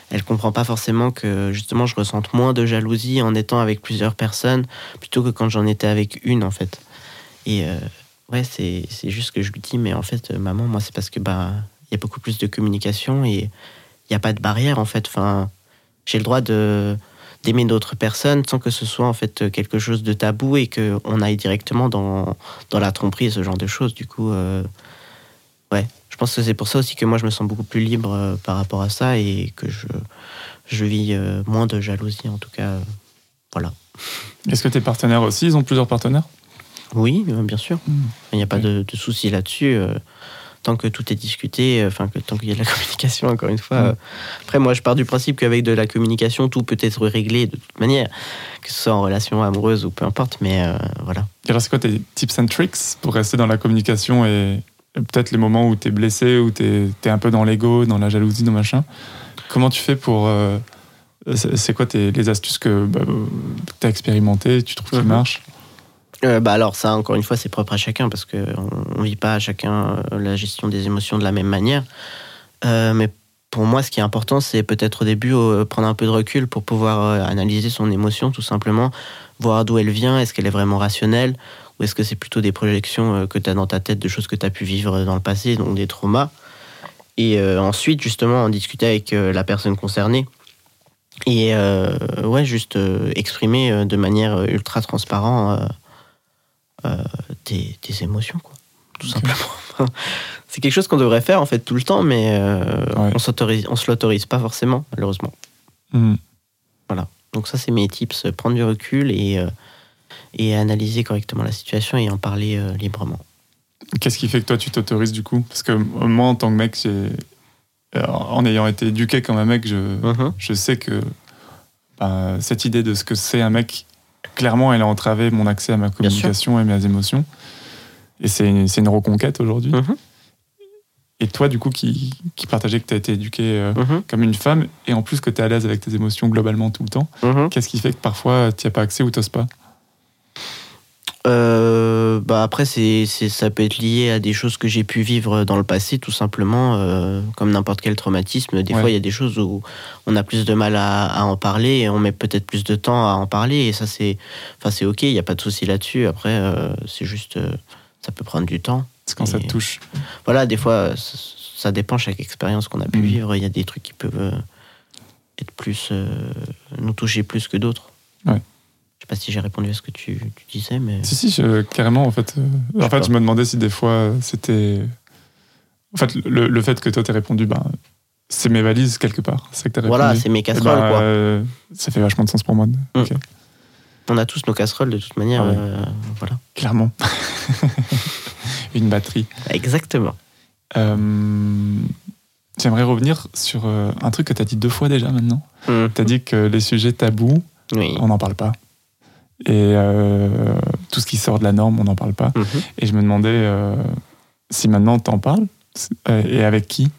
Speaker 6: elle comprend pas forcément que justement je ressente moins de jalousie en étant avec plusieurs personnes plutôt que quand j'en étais avec une en fait. Et euh, ouais, c'est c'est juste que je lui dis, mais en fait, maman, moi c'est parce que bah il y a beaucoup plus de communication et il n'y a pas de barrière en fait. Enfin, j'ai le droit de d'aimer d'autres personnes sans que ce soit en fait quelque chose de tabou et que on aille directement dans dans la tromperie et ce genre de choses. Du coup, euh, ouais, je pense que c'est pour ça aussi que moi je me sens beaucoup plus libre euh, par rapport à ça et que je, je vis euh, moins de jalousie en tout cas. euh, voilà.
Speaker 5: Est-ce que tes partenaires aussi, ils ont plusieurs partenaires?
Speaker 6: Oui, euh, bien sûr.
Speaker 5: Mm.
Speaker 6: Il n'y a pas de souci là-dessus. Tant que tout est discuté, euh, enfin que tant qu'il y a de la <laughs> communication, encore une fois.
Speaker 5: Mm.
Speaker 6: euh. Après, moi, je pars du principe qu'avec de la communication, tout peut être réglé de toute manière, que ce soit en relation amoureuse ou peu importe. Mais euh, voilà.
Speaker 5: Et alors, c'est quoi tes tips and tricks pour rester dans la communication et et peut-être les moments où tu es blessé, où tu es, un peu dans l'ego, dans la jalousie, dans machin? Comment tu fais pour. euh, c'est quoi tes, les astuces que tu as expérimentées, tu trouves qui
Speaker 6: Mhm.
Speaker 5: marchent?
Speaker 6: Euh, bah alors ça, encore une fois, c'est propre à chacun parce que on, on vit pas à chacun euh, la gestion des émotions de la même manière. Euh, mais pour moi, ce qui est important, c'est peut-être au début prendre un peu de recul pour pouvoir analyser son émotion, tout simplement, voir d'où elle vient, est-ce qu'elle est vraiment rationnelle, ou est-ce que c'est plutôt des projections que tu as dans ta tête de choses que tu as pu vivre dans le passé, donc des traumas. Et ensuite, justement, en discuter avec la personne concernée. Et ouais, juste exprimer de manière ultra transparente tes, tes émotions, quoi. Tout simplement. <laughs> c'est quelque chose qu'on devrait faire en fait tout le temps, mais euh,
Speaker 5: Ouais.
Speaker 6: on s'autorise, on se l'autorise pas forcément, malheureusement.
Speaker 5: Mhm.
Speaker 6: Donc ça, c'est mes tips euh, prendre du recul et euh, et analyser correctement la situation et en parler euh, librement.
Speaker 5: Qu'est-ce qui fait que toi, tu t'autorises du coup? Parce que moi, en tant que mec, euh, en ayant été éduqué comme un mec, je,
Speaker 6: Mhm.
Speaker 5: je sais que bah, cette idée de ce que c'est un mec, clairement, elle a entravé mon accès à ma communication et mes émotions. Et c'est une, reconquête aujourd'hui.
Speaker 6: Mhm.
Speaker 5: Et toi, du coup, qui, qui partageais que tu as été éduqué euh,
Speaker 6: Mhm.
Speaker 5: comme une femme, et en plus que tu es à l'aise avec tes émotions globalement tout le temps,
Speaker 6: Mhm.
Speaker 5: qu'est-ce qui fait que parfois tu n'y as pas accès ou t'oses pas?
Speaker 6: Euh, bah après, c'est, ça peut être lié à des choses que j'ai pu vivre dans le passé, tout simplement, euh, comme n'importe quel traumatisme. Des
Speaker 5: Ouais.
Speaker 6: fois, il y a des choses où on a plus de mal à, à en parler et on met peut-être plus de temps à en parler. Et ça, c'est, enfin, c'est ok, il n'y a pas de souci là-dessus. Après, euh, c'est juste, euh, ça peut prendre du temps.
Speaker 5: C'est quand ça te touche.
Speaker 6: Voilà, des fois, ça, ça dépend chaque expérience qu'on a pu
Speaker 5: Mhm.
Speaker 6: vivre. Il y a des trucs qui peuvent être plus, nous toucher plus que d'autres.
Speaker 5: Ouais.
Speaker 6: Je sais pas si j'ai répondu à ce que tu, tu disais, mais.
Speaker 5: Si, si, je- carrément, en fait. euh, en fait,
Speaker 6: pas.
Speaker 5: je me demandais si des fois euh, c'était. En fait, le, le fait que toi t'aies répondu, ben, c'est mes valises quelque part. C'est que.
Speaker 6: Voilà, c'est mes
Speaker 5: Eh
Speaker 6: casseroles,
Speaker 5: ben,
Speaker 6: quoi.
Speaker 5: euh, ça fait vachement de sens pour moi. Ok,
Speaker 6: On a tous nos casseroles de toute manière.
Speaker 5: Ah ouais.
Speaker 6: euh, voilà.
Speaker 5: Clairement. <laughs> Une batterie.
Speaker 6: Exactement.
Speaker 5: Euh, J'aimerais revenir sur un truc que tu as dit deux fois déjà maintenant.
Speaker 6: Mhm.
Speaker 5: Tu as dit que les sujets tabous,
Speaker 6: Oui.
Speaker 5: on n'en parle pas. Et euh, tout ce qui sort de la norme, on n'en parle pas.
Speaker 6: Mhm.
Speaker 5: Et je me demandais euh, si maintenant t'en parles euh, et avec qui?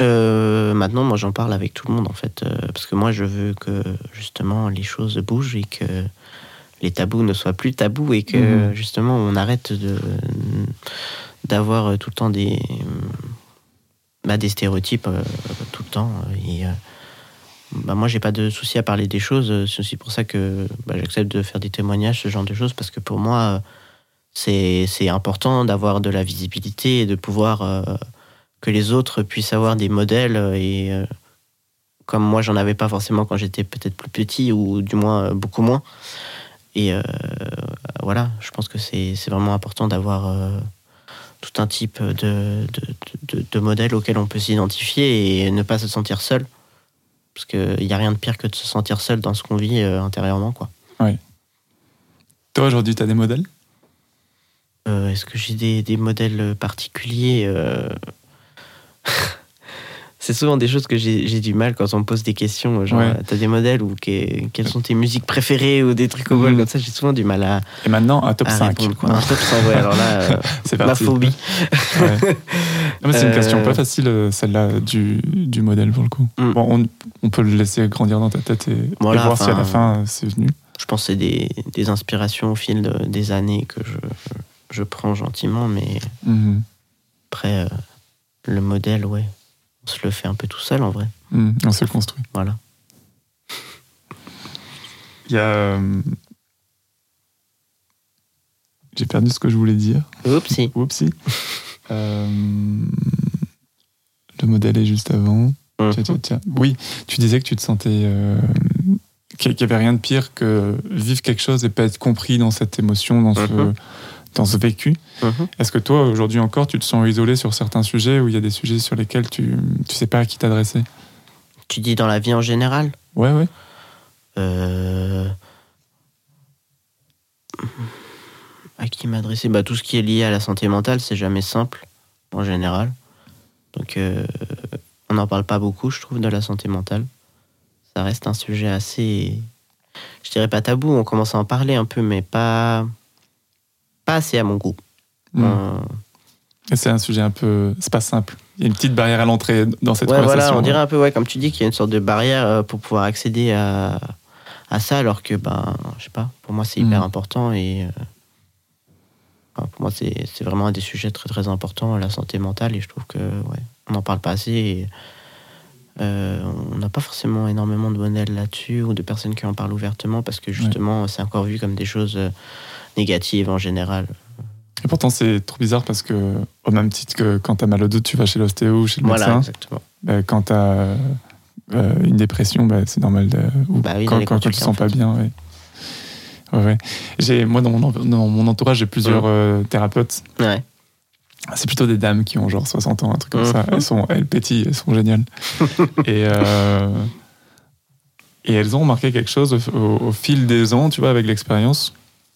Speaker 6: Euh, maintenant, moi, j'en parle avec tout le monde, en fait. euh, parce que moi, je veux que, justement, les choses bougent et que les tabous ne soient plus tabous et que,
Speaker 5: Mhm.
Speaker 6: justement, on arrête de d'avoir tout le temps des, bah, des stéréotypes euh, tout le temps. Et, bah, moi, j'ai pas de souci à parler des choses. C'est aussi pour ça que bah, j'accepte de faire des témoignages, ce genre de choses, parce que pour moi, c'est important d'avoir de la visibilité et de pouvoir euh, que les autres puissent avoir des modèles. Et euh, comme moi j'en avais pas forcément quand j'étais peut-être plus petit ou du moins euh, beaucoup moins. Et voilà je pense que c'est vraiment important d'avoir tout un type de, de, de, de modèles auxquels on peut s'identifier et ne pas se sentir seul parce qu'il n'y a rien de pire que de se sentir seul dans ce qu'on vit euh, intérieurement quoi.
Speaker 5: Toi, aujourd'hui, tu as des modèles?
Speaker 6: Euh, Est-ce que j'ai des, des modèles particuliers euh, <laughs> C'est souvent des choses que j'ai du mal quand on me pose des questions. Genre,
Speaker 5: Ouais.
Speaker 6: t'as des modèles ou que- quelles sont tes musiques préférées ou des trucs au vol
Speaker 5: Mhm.
Speaker 6: comme ça. J'ai souvent du mal à,
Speaker 5: Et maintenant, un top
Speaker 6: à
Speaker 5: 5.
Speaker 6: répondre. Quoi. Un top 5, ouais, <laughs> alors là, euh, <laughs>
Speaker 5: C'est parti.
Speaker 6: phobie.
Speaker 5: Ouais. C'est une
Speaker 6: Euh,
Speaker 5: question pas facile, euh, celle-là, du, du modèle pour le coup.
Speaker 6: Mm.
Speaker 5: Bon, on, on peut le laisser grandir dans ta tête et, voir si à la fin c'est venu.
Speaker 6: Je pense que c'est des, des inspirations au fil de- des années que je, je prends gentiment, mais
Speaker 5: Mhm.
Speaker 6: après, euh, le modèle, ouais, on se le fait un peu tout seul en vrai.
Speaker 5: Mhm. On se le construit.
Speaker 6: Voilà.
Speaker 5: Il y a. euh, J'ai perdu ce que je voulais dire.
Speaker 6: Oupsie. <laughs>
Speaker 5: Oupsie. Euh, Le modèle est juste avant.
Speaker 6: Mhm.
Speaker 5: Tiens, tiens, tiens. Oui, tu disais que tu te sentais. euh, qu'il n'y avait rien de pire que vivre quelque chose et pas être compris dans cette émotion, dans ce,
Speaker 6: Mhm.
Speaker 5: Dans ce vécu.
Speaker 6: Mhm.
Speaker 5: Est-ce que toi, aujourd'hui encore, tu te sens isolé sur certains sujets ou il y a des sujets sur lesquels tu ne sais pas à qui t'adresser?
Speaker 6: Tu dis dans la vie en général?
Speaker 5: Ouais, ouais.
Speaker 6: Euh, À qui m'adresser? Bah, Tout ce qui est lié à la santé mentale, c'est jamais simple, en général. Donc, euh, on n'en parle pas beaucoup, je trouve, de la santé mentale. Ça reste un sujet assez. Je dirais pas tabou, on commence à en parler un peu, mais pas. Pas assez à mon goût.
Speaker 5: Mm.
Speaker 6: Euh,
Speaker 5: Et c'est un sujet un peu. C'est pas simple. Il y a une petite barrière à l'entrée dans cette
Speaker 6: ouais,
Speaker 5: conversation.
Speaker 6: voilà, on dirait un peu, ouais, comme tu dis, qu'il y a une sorte de barrière euh, pour pouvoir accéder à, à ça, alors que, ben, je sais pas, pour moi, c'est hyper
Speaker 5: Mhm.
Speaker 6: important et. euh, enfin, pour moi, c'est vraiment un des sujets très très importants, la santé mentale, et je trouve que, ouais, on n'en parle pas assez. Et, euh, on n'a pas forcément énormément de modèles là-dessus ou de personnes qui en parlent ouvertement parce que justement, c'est encore vu comme des choses négatives en général.
Speaker 5: Et pourtant, c'est trop bizarre parce que, au même titre que quand t'as mal au dos, tu vas chez l'ostéo ou chez le
Speaker 6: Voilà,
Speaker 5: médecin.
Speaker 6: exactement.
Speaker 5: Bah, quand t'as euh, une dépression, bah, c'est normal. De, ou
Speaker 6: Bah oui,
Speaker 5: quand, quand, quand tu te sens
Speaker 6: en
Speaker 5: pas bien, ouais. Ouais, ouais. J'ai, moi, dans mon, en- dans mon entourage, j'ai plusieurs
Speaker 6: Mhm.
Speaker 5: euh, thérapeutes.
Speaker 6: Ouais.
Speaker 5: C'est plutôt des dames qui ont genre 60 ans, un truc comme
Speaker 6: Mhm.
Speaker 5: ça. Elles, sont, elles pétillent, elles sont géniales. <laughs> et, euh, et elles ont remarqué quelque chose au, au- au fil des ans, tu vois, avec l'expérience.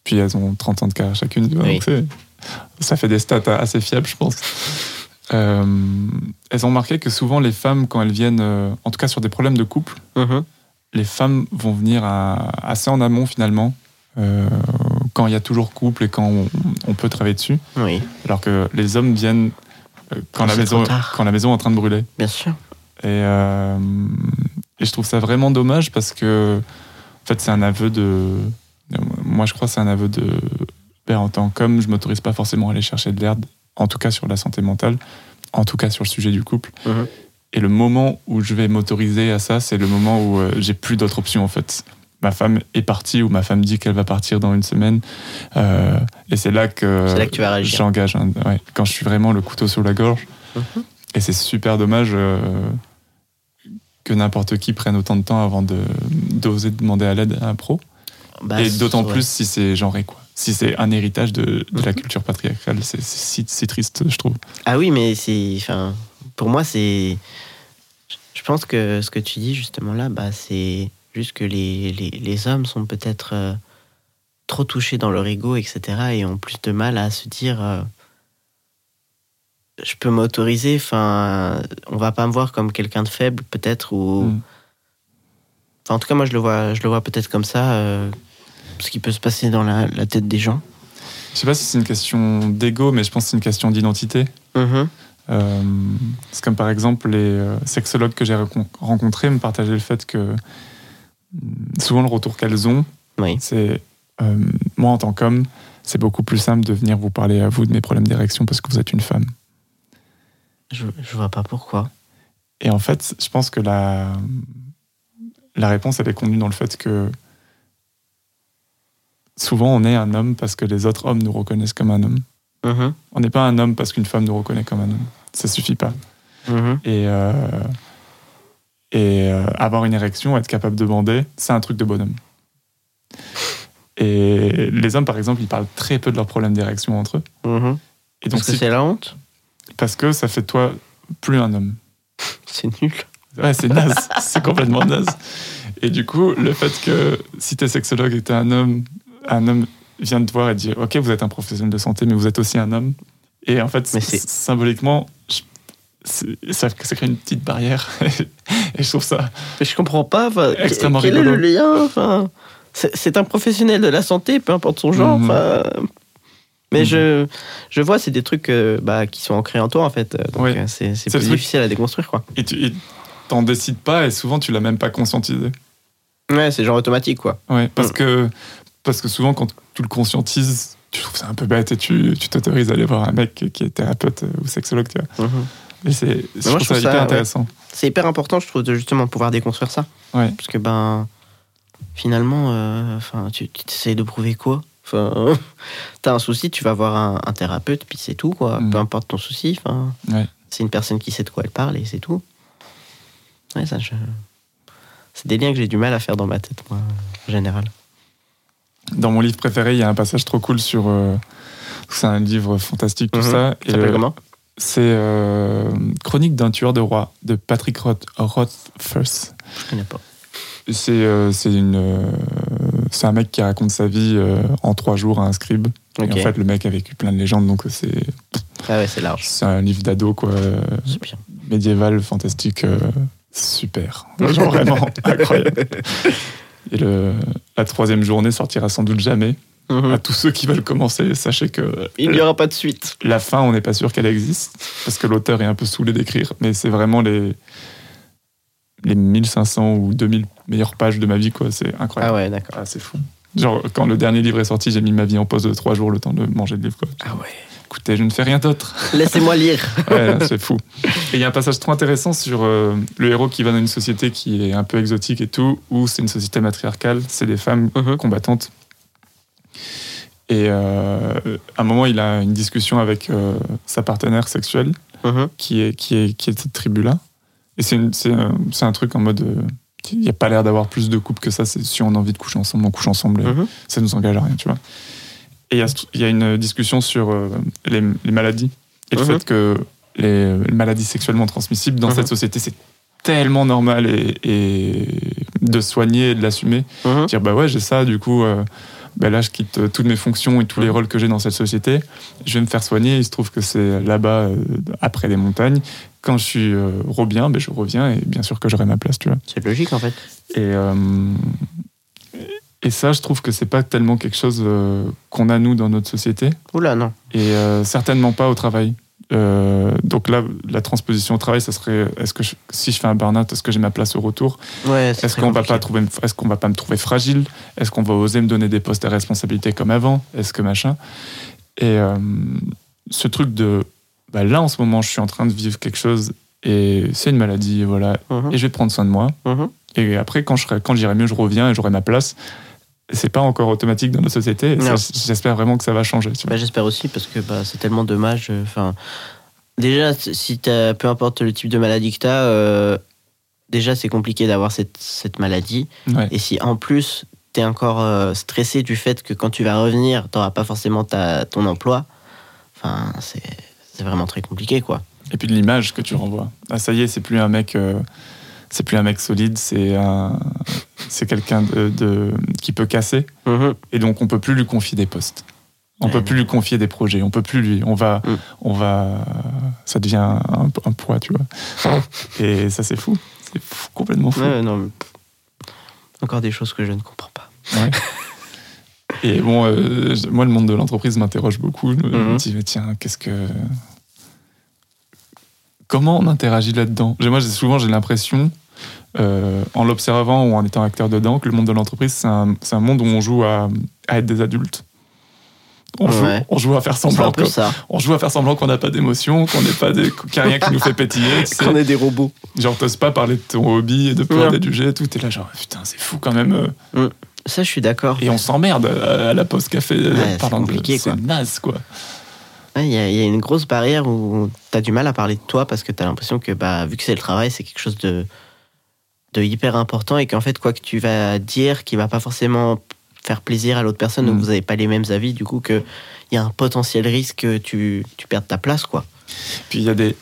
Speaker 5: Puis elles ont 30 ans de carrière chacune.
Speaker 6: Oui.
Speaker 5: donc ça fait des stats assez fiables, je pense. Euh, elles ont remarqué que souvent les femmes, quand elles viennent, euh, en tout cas sur des problèmes de couple,
Speaker 6: Mhm.
Speaker 5: les femmes vont venir à- assez en amont finalement, euh, quand il y a toujours couple et quand on, on peut travailler dessus,
Speaker 6: Oui,
Speaker 5: alors que les hommes viennent quand, la maison, quand la maison est en train de brûler.
Speaker 6: bien sûr.
Speaker 5: Et, et je trouve ça vraiment dommage parce que, en fait, c'est un aveu de. Moi, je crois que c'est un aveu de ben, en tant qu'homme, je m'autorise pas forcément à aller chercher de l'herbe, en tout cas sur la santé mentale, en tout cas sur le sujet du couple.
Speaker 6: Mhm.
Speaker 5: Et le moment où je vais m'autoriser à ça, c'est le moment où euh, j'ai plus d'autres options en fait. Ma femme est partie ou ma femme dit qu'elle va partir dans une semaine. Euh, et c'est là que,
Speaker 6: là que
Speaker 5: j'engage. ouais, quand je suis vraiment le couteau sur la gorge.
Speaker 6: Mhm.
Speaker 5: Et c'est super dommage euh, que n'importe qui prenne autant de temps avant de d'oser demander à l'aide à un pro.
Speaker 6: Bah,
Speaker 5: et d'autant
Speaker 6: ouais.
Speaker 5: plus si c'est genré, quoi. Si c'est un héritage de, de la
Speaker 6: Mhm.
Speaker 5: culture patriarcale, c'est triste, je trouve.
Speaker 6: Ah oui, mais c'est. Enfin, pour moi, c'est. Je pense que ce que tu dis justement là, bah, c'est juste que les, les, les hommes sont peut-être euh, trop touchés dans leur ego, etc. et ont plus de mal à se dire. euh, je peux m'autoriser, enfin, on va pas me voir comme quelqu'un de faible, peut-être, ou.
Speaker 5: Mm.
Speaker 6: En tout cas, moi, je le vois, je le vois peut-être comme ça, euh, ce qui peut se passer dans la, la tête des gens.
Speaker 5: Je sais pas si c'est une question d'ego, mais je pense que c'est une question d'identité.
Speaker 6: Mhm.
Speaker 5: Euh, c'est comme par exemple les euh, sexologues que j'ai rencontrés me partageaient le fait que mm, souvent le retour qu'elles ont,
Speaker 6: Oui.
Speaker 5: c'est euh, moi en tant qu'homme, c'est beaucoup plus simple de venir vous parler à vous de mes problèmes d'érection parce que vous êtes une femme.
Speaker 6: Je, je vois pas pourquoi.
Speaker 5: Et en fait, je pense que la, la réponse, elle est contenue dans le fait que souvent on est un homme parce que les autres hommes nous reconnaissent comme un homme.
Speaker 6: Mhm.
Speaker 5: On n'est pas un homme parce qu'une femme nous reconnaît comme un homme. Ça suffit pas.
Speaker 6: Mhm.
Speaker 5: Et, euh, et euh, avoir une érection, être capable de bander, c'est un truc de bonhomme. Et les hommes, par exemple, ils parlent très peu de leurs problèmes d'érection entre eux.
Speaker 6: Mhm.
Speaker 5: Et donc,
Speaker 6: Parce que
Speaker 5: si-
Speaker 6: c'est la honte?
Speaker 5: Parce que ça fait de toi plus un homme.
Speaker 6: C'est nul.
Speaker 5: Ouais, c'est naze. <laughs> c'est complètement naze. Et du coup, le fait que si t'es sexologue et t'es un homme, un homme vient te voir et dit Ok, vous êtes un professionnel de santé, mais vous êtes aussi un homme. Et en fait, symboliquement, je- ça, ça crée une petite barrière. <laughs> et je trouve ça.
Speaker 6: Mais je comprends pas.
Speaker 5: Extrêmement
Speaker 6: quel
Speaker 5: rigolo.
Speaker 6: est le lien enfin, c'est, un professionnel de la santé, peu importe son genre.
Speaker 5: Mhm.
Speaker 6: Mais
Speaker 5: Mhm.
Speaker 6: je, je vois, c'est des trucs euh, bah, qui sont ancrés en toi, en fait. Donc,
Speaker 5: Ouais.
Speaker 6: euh, c'est, plus
Speaker 5: truc.
Speaker 6: difficile à déconstruire, quoi.
Speaker 5: Et tu t'en décides pas, et souvent, tu l'as même pas conscientisé.
Speaker 6: Ouais, c'est genre automatique, quoi.
Speaker 5: Ouais, parce,
Speaker 6: Mhm.
Speaker 5: que, parce que souvent, quand tu le conscientises, tu trouves ça un peu bête et tu t'autorises à aller voir un mec qui est thérapeute ou sexologue, tu vois.
Speaker 6: Mhm.
Speaker 5: Et c'est, je,
Speaker 6: je
Speaker 5: trouve
Speaker 6: trouve
Speaker 5: ça
Speaker 6: ça,
Speaker 5: hyper
Speaker 6: ouais.
Speaker 5: intéressant.
Speaker 6: C'est hyper important, je trouve, de justement pouvoir déconstruire ça.
Speaker 5: Ouais.
Speaker 6: Parce que, ben, finalement, euh, enfin, tu, tu essayes de prouver quoi? Enfin, <laughs> t'as un souci, tu vas voir un, un thérapeute, puis c'est tout, quoi.
Speaker 5: Mhm.
Speaker 6: Peu importe ton souci. Enfin,
Speaker 5: Ouais.
Speaker 6: c'est une personne qui sait de quoi elle parle et c'est tout. Ouais, ça, je... C'est des liens que j'ai du mal à faire dans ma tête, moi, en général.
Speaker 5: Dans mon livre préféré, il y a un passage trop cool sur. euh, c'est un livre fantastique, tout
Speaker 6: Mhm.
Speaker 5: ça.
Speaker 6: Ça s'appelle
Speaker 5: le-
Speaker 6: comment?
Speaker 5: C'est euh, Chronique d'un tueur de roi de Patrick Roth, Rothfuss.
Speaker 6: Je connais pas.
Speaker 5: C'est euh, euh, c'est un mec qui raconte sa vie euh, en trois jours à un scribe. Et en fait, le mec a vécu plein de légendes, donc c'est
Speaker 6: Ah ouais, c'est large.
Speaker 5: c'est un livre d'ado quoi, euh,
Speaker 6: bien.
Speaker 5: médiéval, fantastique, euh, super, <laughs> genre vraiment incroyable. <laughs> Et le, la troisième journée sortira sans doute jamais.
Speaker 6: Mhm.
Speaker 5: À tous ceux qui veulent commencer, sachez que
Speaker 6: Il n'y aura pas de suite.
Speaker 5: la fin, on n'est pas sûr qu'elle existe, parce que l'auteur est un peu saoulé d'écrire, mais c'est vraiment les, les 1500 ou 2000 meilleures pages de ma vie, quoi. C'est
Speaker 6: Ah
Speaker 5: incroyable.
Speaker 6: ouais, d'accord.
Speaker 5: Ah, c'est fou. Genre, quand le dernier livre est sorti, j'ai mis ma vie en pause de trois jours le temps de manger le livre, quoi.
Speaker 6: Ah ouais.
Speaker 5: Écoutez, je ne fais rien d'autre.
Speaker 6: Laissez-moi lire. <laughs>
Speaker 5: Ouais, c'est fou. Et il y a un passage trop intéressant sur euh, le héros qui va dans une société qui est un peu exotique et tout, où c'est une société matriarcale, c'est des femmes
Speaker 6: Mhm.
Speaker 5: combattantes. Et euh, à un moment, il a une discussion avec euh, sa partenaire sexuelle,
Speaker 6: Mhm.
Speaker 5: qui est, qui est, qui est de cette tribu-là. Et c'est un, truc en mode. Il n'y a pas l'air d'avoir plus de couples que ça. Si on a envie de coucher ensemble, on couche ensemble. et
Speaker 6: Mhm.
Speaker 5: Ça nous engage à rien, tu vois. Et il y a y, une discussion sur euh, les, les maladies et le
Speaker 6: Mhm.
Speaker 5: fait que les, les maladies sexuellement transmissibles dans
Speaker 6: Mhm.
Speaker 5: cette société, c'est tellement normal et, et de soigner et de l'assumer.
Speaker 6: Mhm.
Speaker 5: Dire bah ouais, j'ai ça, du coup, euh, bah là je quitte euh, toutes mes fonctions et tous les rôles que j'ai dans cette société. Je vais me faire soigner. Il se trouve que c'est là-bas, euh, après les montagnes. Quand je suis euh, bien, ben je reviens et bien sûr que j'aurai ma place, tu vois.
Speaker 6: C'est logique, en fait.
Speaker 5: Et, et ça, je trouve que c'est pas tellement quelque chose euh, qu'on a nous dans notre société
Speaker 6: Oula, non.
Speaker 5: et euh, certainement pas au travail. euh, donc là, la transposition au travail, ça serait est-ce que je- si je fais un burn-out, est-ce que j'ai ma place au retour?
Speaker 6: Ouais,
Speaker 5: Est-ce qu'on va pas trouver, est-ce qu'on va pas me trouver fragile? Est-ce qu'on va oser me donner des postes à responsabilité comme avant? Est-ce que machin? Et ce truc de bah là en ce moment, je suis en train de vivre quelque chose et c'est une maladie, et voilà,
Speaker 6: Mhm,
Speaker 5: et je vais prendre soin de moi.
Speaker 6: mhm.
Speaker 5: Et après, quand j'irai mieux, je reviens et j'aurai ma place. C'est pas encore automatique dans nos sociétés. J'espère vraiment que ça va changer.
Speaker 6: Bah, J'espère aussi parce que bah, c'est tellement dommage. euh, Enfin, déjà, si t'as, peu importe le type de maladie que tu as, déjà c'est compliqué d'avoir cette, cette maladie.
Speaker 5: Ouais.
Speaker 6: Et si en plus tu es encore euh, stressé du fait que quand tu vas revenir, tu n'auras pas forcément ta, ton emploi, enfin, c'est, c'est vraiment très compliqué quoi.
Speaker 5: Et puis de l'image que tu renvoies. Ah, ça y est, c'est plus un mec, euh, c'est plus un mec solide, c'est un, c'est quelqu'un de, de- qui peut casser.
Speaker 6: Mhm.
Speaker 5: Et donc on peut plus lui confier des postes. On
Speaker 6: Ouais,
Speaker 5: peut plus lui confier des projets. On peut plus lui. On va,
Speaker 6: Mm.
Speaker 5: on va. Ça devient un, un poids, tu vois. <laughs> Et ça c'est fou. C'est fou, complètement fou.
Speaker 6: Ouais, non, mais- Encore des choses que je ne comprends pas.
Speaker 5: Et bon, euh, moi, le monde de l'entreprise m'interroge beaucoup. Je me
Speaker 6: Mhm.
Speaker 5: dis, mais tiens, qu'est-ce que. Comment on interagit là-dedans Moi, souvent, j'ai l'impression, euh, en l'observant ou en étant acteur dedans, que le monde de l'entreprise, c'est un, monde où on joue à, à être des adultes. On, joue,
Speaker 6: Ouais.
Speaker 5: on joue à faire semblant que- on joue à faire semblant qu'on n'a pas d'émotion, qu'on n'est pas des- qu'il n'y a rien qui nous fait pétiller. <laughs>
Speaker 6: Qu'on est des robots.
Speaker 5: Genre, t'oses pas parler de ton hobby et de peur
Speaker 6: Ouais.
Speaker 5: d'être tout. T'es là, genre, putain, c'est fou quand même. euh.
Speaker 6: Ça, je suis d'accord.
Speaker 5: Et on s'emmerde à, à la pause café euh,
Speaker 6: Ouais, c'est
Speaker 5: parlant de c'est naze quoi.
Speaker 6: Ouais, Il y, a- il y a une grosse barrière où tu as du mal à parler de toi parce que tu as l'impression que bah, vu que c'est le travail, c'est quelque chose de, de hyper important et qu'en fait, quoi que tu vas dire qui va pas forcément faire plaisir à l'autre personne,
Speaker 5: Mm.
Speaker 6: donc vous n'avez pas les mêmes avis, du coup, qu'il y a un potentiel risque que tu, tu perdes ta place. quoi.
Speaker 5: Puis il y a des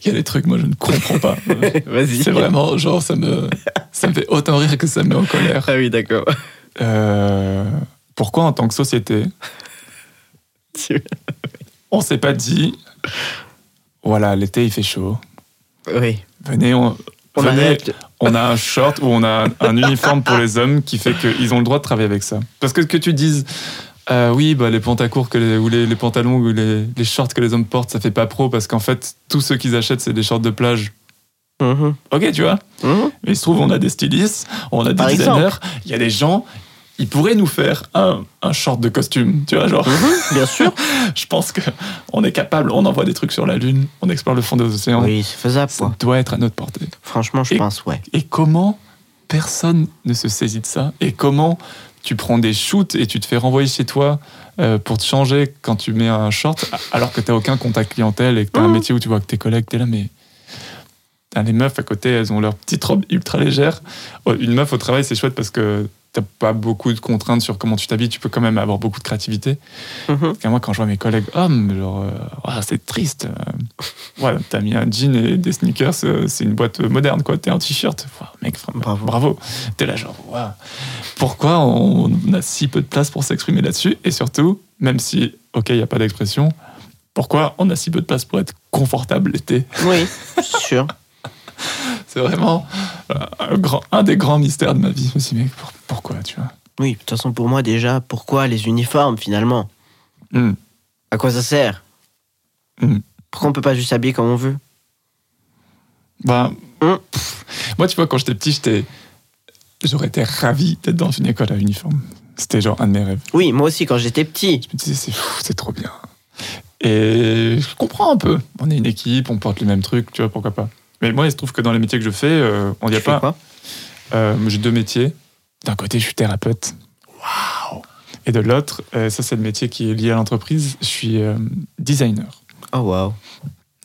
Speaker 5: il y a des trucs moi je ne comprends pas. <laughs>
Speaker 6: Vas-y.
Speaker 5: c'est vraiment genre ça me ça me fait autant rire que ça me met en colère.
Speaker 6: Ah oui, d'accord.
Speaker 5: Euh, pourquoi en tant que société <laughs> on s'est pas dit voilà l'été il fait chaud
Speaker 6: oui.
Speaker 5: venez on,
Speaker 6: On
Speaker 5: venez,
Speaker 6: arrête.
Speaker 5: on a un short ou on a un, un uniforme pour les hommes qui fait qu'ils ont le droit de travailler avec ça. Parce que que tu dises, euh, oui, bah, les pantacourts que les, ou les, les pantalons ou les, les shorts que les hommes portent, ça fait pas pro parce qu'en fait, tous ceux qu'ils achètent, c'est des shorts de plage.
Speaker 6: Mhm.
Speaker 5: Ok, tu vois
Speaker 6: Mhm.
Speaker 5: Mais il se trouve, on a des stylistes, on a des
Speaker 6: Par
Speaker 5: designers, il y a des gens, ils pourraient nous faire un, un short de costume, tu vois, genre.
Speaker 6: Mhm, Bien <laughs> sûr.
Speaker 5: Je pense que on est capable, on envoie des trucs sur la Lune, on explore le fond des océans.
Speaker 6: Oui, c'est faisable.
Speaker 5: Ça
Speaker 6: Quoi.
Speaker 5: doit être à notre portée.
Speaker 6: Franchement, je
Speaker 5: Et-
Speaker 6: pense, ouais.
Speaker 5: Et comment personne ne se saisit de ça? Et comment tu prends des shoots et tu te fais renvoyer chez toi euh, pour te changer quand tu mets un short alors que tu n'as aucun contact clientèle et que tu as un
Speaker 6: Mhm.
Speaker 5: métier où tu vois que tes collègues, tu es là, mais. Les meufs à côté, elles ont leur petite robe ultra légère. Oh, Une meuf au travail, c'est chouette parce que t'as pas beaucoup de contraintes sur comment tu t'habilles, tu peux quand même avoir beaucoup de créativité. Parce que moi, quand je vois mes collègues hommes, genre, euh, c'est triste. Euh, ouais, t'as mis un jean et des sneakers, euh, c'est une boîte moderne, quoi. T'es un t-shirt. Mec,
Speaker 6: Bravo.
Speaker 5: bravo. T'es là, genre, Ouah. pourquoi on a si peu de place pour s'exprimer là-dessus? Et surtout, même si, ok, il n'y a pas d'expression, pourquoi on a si peu de place pour être confortable l'été?
Speaker 6: Oui, <laughs> sûr. <laughs>
Speaker 5: C'est vraiment euh, un, grand, un des grands mystères de ma vie. Je me suis dit, mais pour- pourquoi, tu vois?
Speaker 6: Oui, de toute façon, pour moi, déjà, pourquoi les uniformes, finalement?
Speaker 5: Hmm.
Speaker 6: À quoi ça sert?
Speaker 5: Hmm.
Speaker 6: Pourquoi on peut pas juste s'habiller comme on veut? Hum.
Speaker 5: pff, moi, tu vois, quand j'étais petit, j'étais, j'aurais été ravi d'être dans une école à uniforme. C'était genre un de mes rêves.
Speaker 6: Oui, moi aussi, quand j'étais petit.
Speaker 5: Je me disais, c'est fou, c'est trop bien. Et je comprends un peu. On est une équipe, on porte les mêmes trucs, tu vois, pourquoi pas. Mais moi, il se trouve que dans les métiers que je fais, euh, on n'y a pas. Euh, j'ai deux métiers. D'un côté, je suis thérapeute. Waouh Et de l'autre, euh, ça, c'est le métier qui est lié à l'entreprise. Je suis designer.
Speaker 6: Oh, waouh.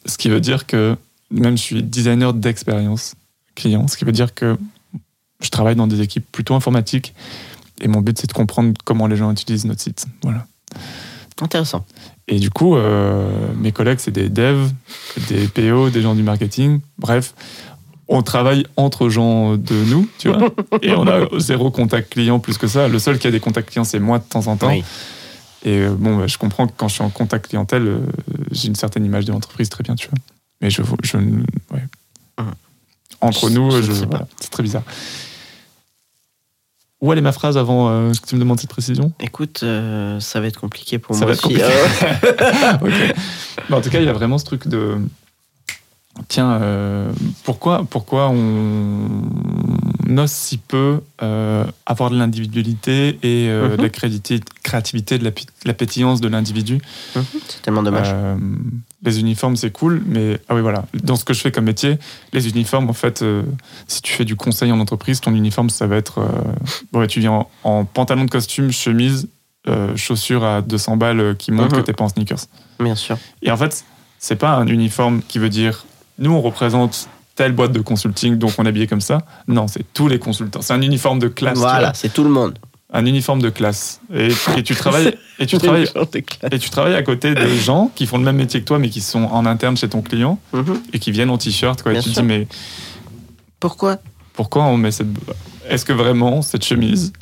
Speaker 5: Ce qui veut dire que même je suis designer d'expérience client, ce qui veut dire que je travaille dans des équipes plutôt informatiques et mon but c'est de comprendre comment les gens utilisent notre site. Voilà.
Speaker 6: Intéressant.
Speaker 5: Et du coup, euh, mes collègues c'est des devs, des PO, des gens du marketing, bref. On travaille entre gens de nous, tu vois, <laughs> et on a zéro contact client plus que ça. Le seul qui a des contacts clients, c'est moi de temps en temps.
Speaker 6: Oui.
Speaker 5: Et euh, bon, bah, je comprends que quand je suis en contact clientèle, euh, j'ai une certaine image de l'entreprise, très bien, tu vois. Mais je, je ouais.
Speaker 6: Hum.
Speaker 5: Entre
Speaker 6: Je-
Speaker 5: nous,
Speaker 6: je
Speaker 5: je,
Speaker 6: sais pas.
Speaker 5: voilà, c'est très bizarre. Où allait ma phrase avant euh, que tu me demandes cette précision?
Speaker 6: Écoute, euh, ça va être compliqué pour
Speaker 5: Ça
Speaker 6: moi aussi.
Speaker 5: compliqué.
Speaker 6: Ah ouais. <laughs>
Speaker 5: Ok. <laughs> Mais en tout cas, il y a vraiment ce truc de. Tiens, euh, pourquoi, pourquoi on ose si peu euh, avoir de l'individualité et
Speaker 6: Mhm.
Speaker 5: de la créativité, de la, pétillance de l'individu?
Speaker 6: Mhm, C'est tellement dommage.
Speaker 5: Les uniformes, c'est cool, mais ah oui, voilà. Dans ce que je fais comme métier, les uniformes, en fait, euh, si tu fais du conseil en entreprise, ton uniforme, ça va être. euh, ouais, tu viens en, en pantalon de costume, chemise, euh, chaussures à 200 balles qui montrent
Speaker 6: Mhm.
Speaker 5: que t'es pas en sneakers.
Speaker 6: Bien sûr.
Speaker 5: Et en fait, c'est pas un uniforme qui veut dire nous on représente telle boîte de consulting donc on est habillé comme ça. Non, c'est tous les consultants. C'est un uniforme de classe.
Speaker 6: Voilà, c'est tout le monde.
Speaker 5: Un uniforme de classe. Et, et tu travailles <laughs> et tu travailles et tu travailles à côté de <laughs> gens qui font le même métier que toi mais qui sont en interne chez ton client
Speaker 6: Mhm.
Speaker 5: et qui viennent en t-shirt quoi. Et tu te
Speaker 6: sûr.
Speaker 5: dis mais
Speaker 6: Pourquoi?
Speaker 5: pourquoi on met cette est-ce que vraiment cette chemise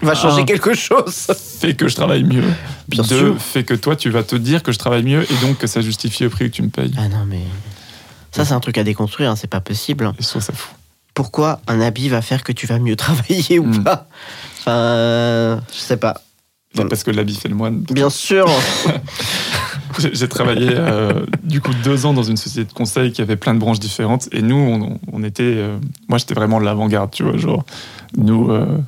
Speaker 6: Va changer
Speaker 5: Un.
Speaker 6: quelque chose?
Speaker 5: fait que je travaille mieux
Speaker 6: Bien
Speaker 5: Deux,
Speaker 6: sûr.
Speaker 5: fait que toi tu vas te dire que je travaille mieux et donc que ça justifie le prix que tu me payes.
Speaker 6: Ah non, mais. Ça, c'est un truc à déconstruire, hein, c'est pas possible.
Speaker 5: Et je trouve ça fou.
Speaker 6: Pourquoi un habit va faire que tu vas mieux <laughs> travailler ou
Speaker 5: Mm.
Speaker 6: pas Enfin, euh, je sais pas.
Speaker 5: Parce que l'habit fait le moine.
Speaker 6: Bien sûr. <laughs>
Speaker 5: J'ai travaillé euh, du coup deux ans dans une société de conseil qui avait plein de branches différentes et nous on, on était euh, moi j'étais vraiment de l'avant-garde tu vois genre nous euh,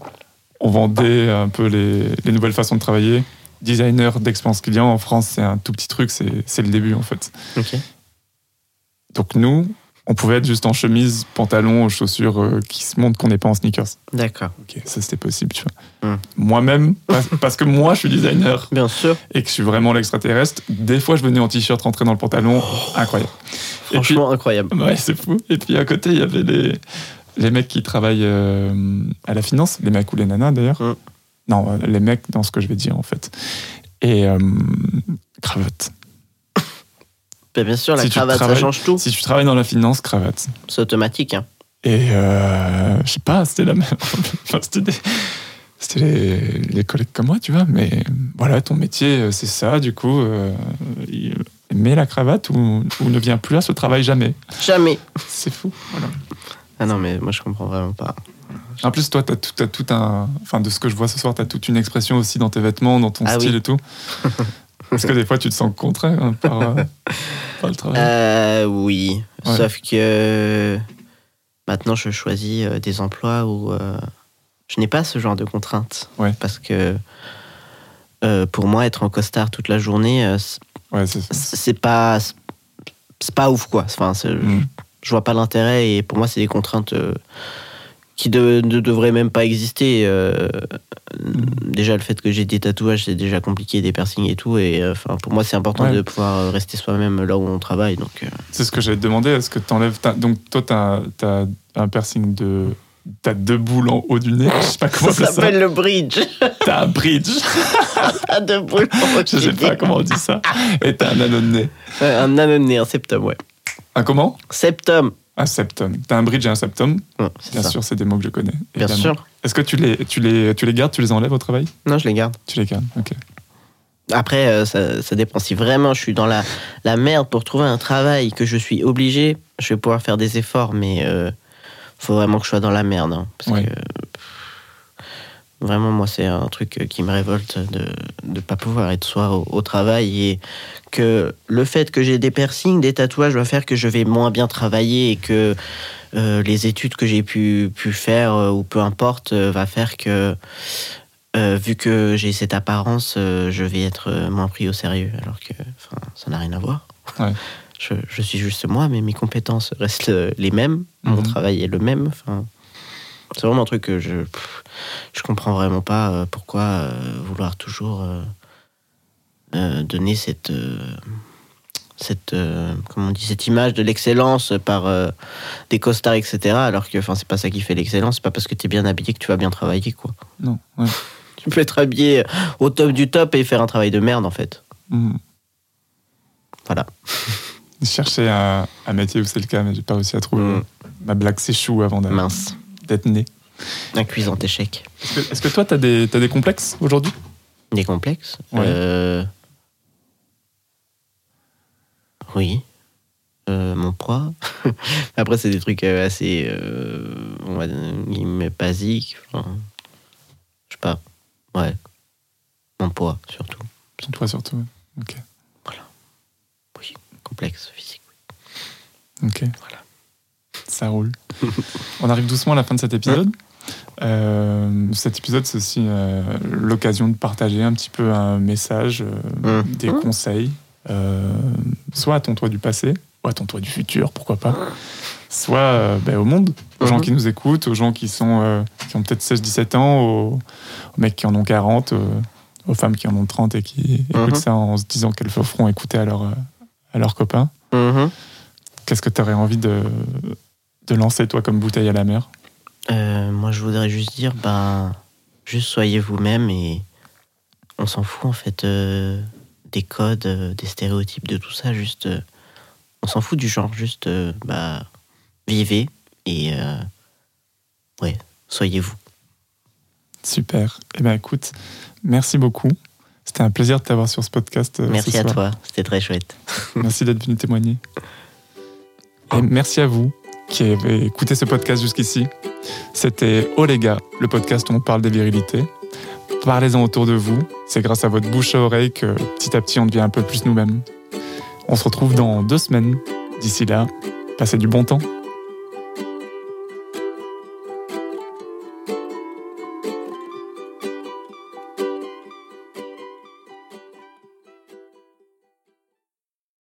Speaker 5: on vendait un peu les, les nouvelles façons de travailler designer d'expérience client en France c'est un tout petit truc c'est c'est le début en fait
Speaker 6: ok.
Speaker 5: donc nous on pouvait être juste en chemise pantalon chaussures euh, qui se montrent qu'on n'est pas en sneakers
Speaker 6: D'accord.
Speaker 5: ok ça c'était possible tu vois
Speaker 6: Hmm.
Speaker 5: moi-même parce, que moi je suis designer
Speaker 6: Bien sûr.
Speaker 5: et que je suis vraiment l'extraterrestre des fois je venais en t-shirt rentrer dans le pantalon incroyable Et puis-
Speaker 6: Franchement, incroyable.
Speaker 5: Ouais, c'est fou. Et puis à côté, il y avait les, les mecs qui travaillent euh, à la finance, les mecs ou les nanas d'ailleurs.
Speaker 6: Mm.
Speaker 5: Non, euh, les mecs dans ce que je vais dire en fait. Et euh, cravate.
Speaker 6: Ben, bien sûr, la
Speaker 5: Si
Speaker 6: cravate, ça change tout.
Speaker 5: Si tu travailles dans la finance, cravate.
Speaker 6: C'est automatique. Hein.
Speaker 5: Et euh, je sais pas, c'était la même. <laughs> enfin, c'était les, les collègues comme moi, tu vois. Mais voilà, ton métier, euh, c'est ça. Du coup, euh, mets la cravate ou, ou ne viens plus à ce travail jamais.
Speaker 6: Jamais.
Speaker 5: C'est fou. Voilà.
Speaker 6: Ah non, mais moi, je comprends vraiment pas.
Speaker 5: En plus, toi, tu as tout, t'as tout un. Enfin, de ce que je vois ce soir, tu as toute une expression aussi dans tes vêtements, dans ton
Speaker 6: Ah
Speaker 5: style
Speaker 6: oui.
Speaker 5: et tout. <laughs> Est-ce que des fois, tu te sens contraint hein, par, euh, <laughs> par le travail
Speaker 6: Euh, oui.
Speaker 5: Ouais.
Speaker 6: Sauf que maintenant, je choisis euh, des emplois où euh, je n'ai pas ce genre de contraintes.
Speaker 5: Ouais.
Speaker 6: Parce que pour moi, être en costard toute la journée,
Speaker 5: Ouais, c'est
Speaker 6: pas c'est pas ouf quoi. Enfin, c'est-
Speaker 5: Mm.
Speaker 6: je vois pas l'intérêt et pour moi, c'est des contraintes qui de- ne devraient même pas exister. euh, Déjà, le fait que j'ai des tatouages, c'est déjà compliqué, des piercings et tout. Et euh, pour moi, c'est important
Speaker 5: Ouais.
Speaker 6: de pouvoir rester soi-même là où on travaille. Donc, euh,
Speaker 5: c'est ce que j'allais te demander. Est-ce que tu enlèves. Donc, toi, tu as, un piercing de. T'as deux boules en haut du nez. Je sais pas comment
Speaker 6: ça s'appelle le bridge. <laughs>
Speaker 5: T'as un bridge.
Speaker 6: à deux boules.
Speaker 5: Je sais pas comment on dit ça. Et t'as un anneau de nez.
Speaker 6: Un anneau de nez, un septum, ouais.
Speaker 5: Un comment?
Speaker 6: Septum.
Speaker 5: Un septum. T'as un bridge et un septum.
Speaker 6: Ouais,
Speaker 5: Bien
Speaker 6: ça.
Speaker 5: sûr, c'est des mots que je connais.
Speaker 6: Bien
Speaker 5: évidemment.
Speaker 6: sûr.
Speaker 5: Est-ce que tu les, tu, les, tu les gardes, tu les enlèves au travail?
Speaker 6: Non, je les garde.
Speaker 5: Tu les gardes, ok.
Speaker 6: Après, euh, ça, ça dépend. Si vraiment je suis dans la, la merde pour trouver un travail que je suis obligé, je vais pouvoir faire des efforts, mais euh, faut vraiment que je sois dans la merde. hein, parce
Speaker 5: Ouais.
Speaker 6: que vraiment, moi, c'est un truc qui me révolte de ne pas pouvoir être soi au, au travail et que le fait que j'ai des piercings, des tatouages va faire que je vais moins bien travailler et que euh, les études que j'ai pu, pu faire euh, ou peu importe euh, va faire que euh, vu que j'ai cette apparence, euh, je vais être euh, moins pris au sérieux, alors que ça n'a rien à voir.
Speaker 5: Ouais. <laughs>
Speaker 6: Je, je suis juste moi, mais mes compétences restent euh, les mêmes, mon
Speaker 5: Mhm.
Speaker 6: travail est le même. Enfin, c'est vraiment un truc que je je comprends vraiment pas euh, pourquoi euh, vouloir toujours euh, donner cette cette comment on dit cette image de l'excellence par des costards etc alors que enfin c'est pas ça qui fait l'excellence c'est pas parce que tu es bien habillé que tu vas bien travailler quoi
Speaker 5: Non, ouais.
Speaker 6: tu peux être habillé au top du top et faire un travail de merde en fait.
Speaker 5: Mhm.
Speaker 6: Voilà.
Speaker 5: Je cherchais un, un métier où c'est le cas, mais j'ai pas réussi à trouver.
Speaker 6: Mm.
Speaker 5: Ma blague s'échoue avant d'a-
Speaker 6: Mince.
Speaker 5: D'être né.
Speaker 6: Un cuisant échec.
Speaker 5: Est-ce que, toi, t'as des, t'as des complexes aujourd'hui?
Speaker 6: Des complexes?
Speaker 5: Ouais.
Speaker 6: Euh, Oui. Euh, mon poids. <laughs> Après, c'est des trucs euh, assez. Euh, on va dire, guillemets, basiques. Enfin, Je sais pas. Ouais. Mon poids, surtout.
Speaker 5: Ton poids surtout. Ok.
Speaker 6: Oui. Complexe physique.
Speaker 5: Ok.
Speaker 6: Voilà.
Speaker 5: Ça roule. On arrive doucement à la fin de cet épisode. Euh, cet épisode, c'est aussi euh, l'occasion de partager un petit peu un message, euh,
Speaker 6: Mmh.
Speaker 5: des
Speaker 6: Mmh.
Speaker 5: conseils, soit à ton toi du passé, ou à ton toi du futur, pourquoi pas, soit ben, au monde, aux gens qui nous écoutent, aux gens qui, sont, qui ont peut-être 16-17 ans, aux, aux mecs qui en ont 40, euh, aux femmes qui en ont 30 et qui écoutent
Speaker 6: Mhm.
Speaker 5: ça en se disant qu'elles feront écouter à, leur, euh, à leurs copains.
Speaker 6: Mhm.
Speaker 5: Qu'est-ce que tu aurais envie de, de lancer, toi, comme bouteille à la mer
Speaker 6: Euh, moi, je voudrais juste dire, ben, juste soyez vous-même et on s'en fout en fait euh, des codes, euh, des stéréotypes, de tout ça. Juste, on s'en fout du genre. Juste, bah, vivez et ouais, soyez vous.
Speaker 5: Super. Eh bien, écoute, merci beaucoup. C'était un plaisir de t'avoir sur ce podcast.
Speaker 6: Merci
Speaker 5: ce
Speaker 6: à
Speaker 5: soir.
Speaker 6: toi, c'était très chouette. <laughs>
Speaker 5: Merci d'être venu témoigner. Et merci à vous qui avez écouté ce podcast jusqu'ici. C'était Oh les gars, le podcast où on parle des virilités. Parlez-en autour de vous. C'est grâce à votre bouche à oreille que petit à petit on devient un peu plus nous-mêmes. On se retrouve dans deux semaines. D'ici là, passez du bon temps.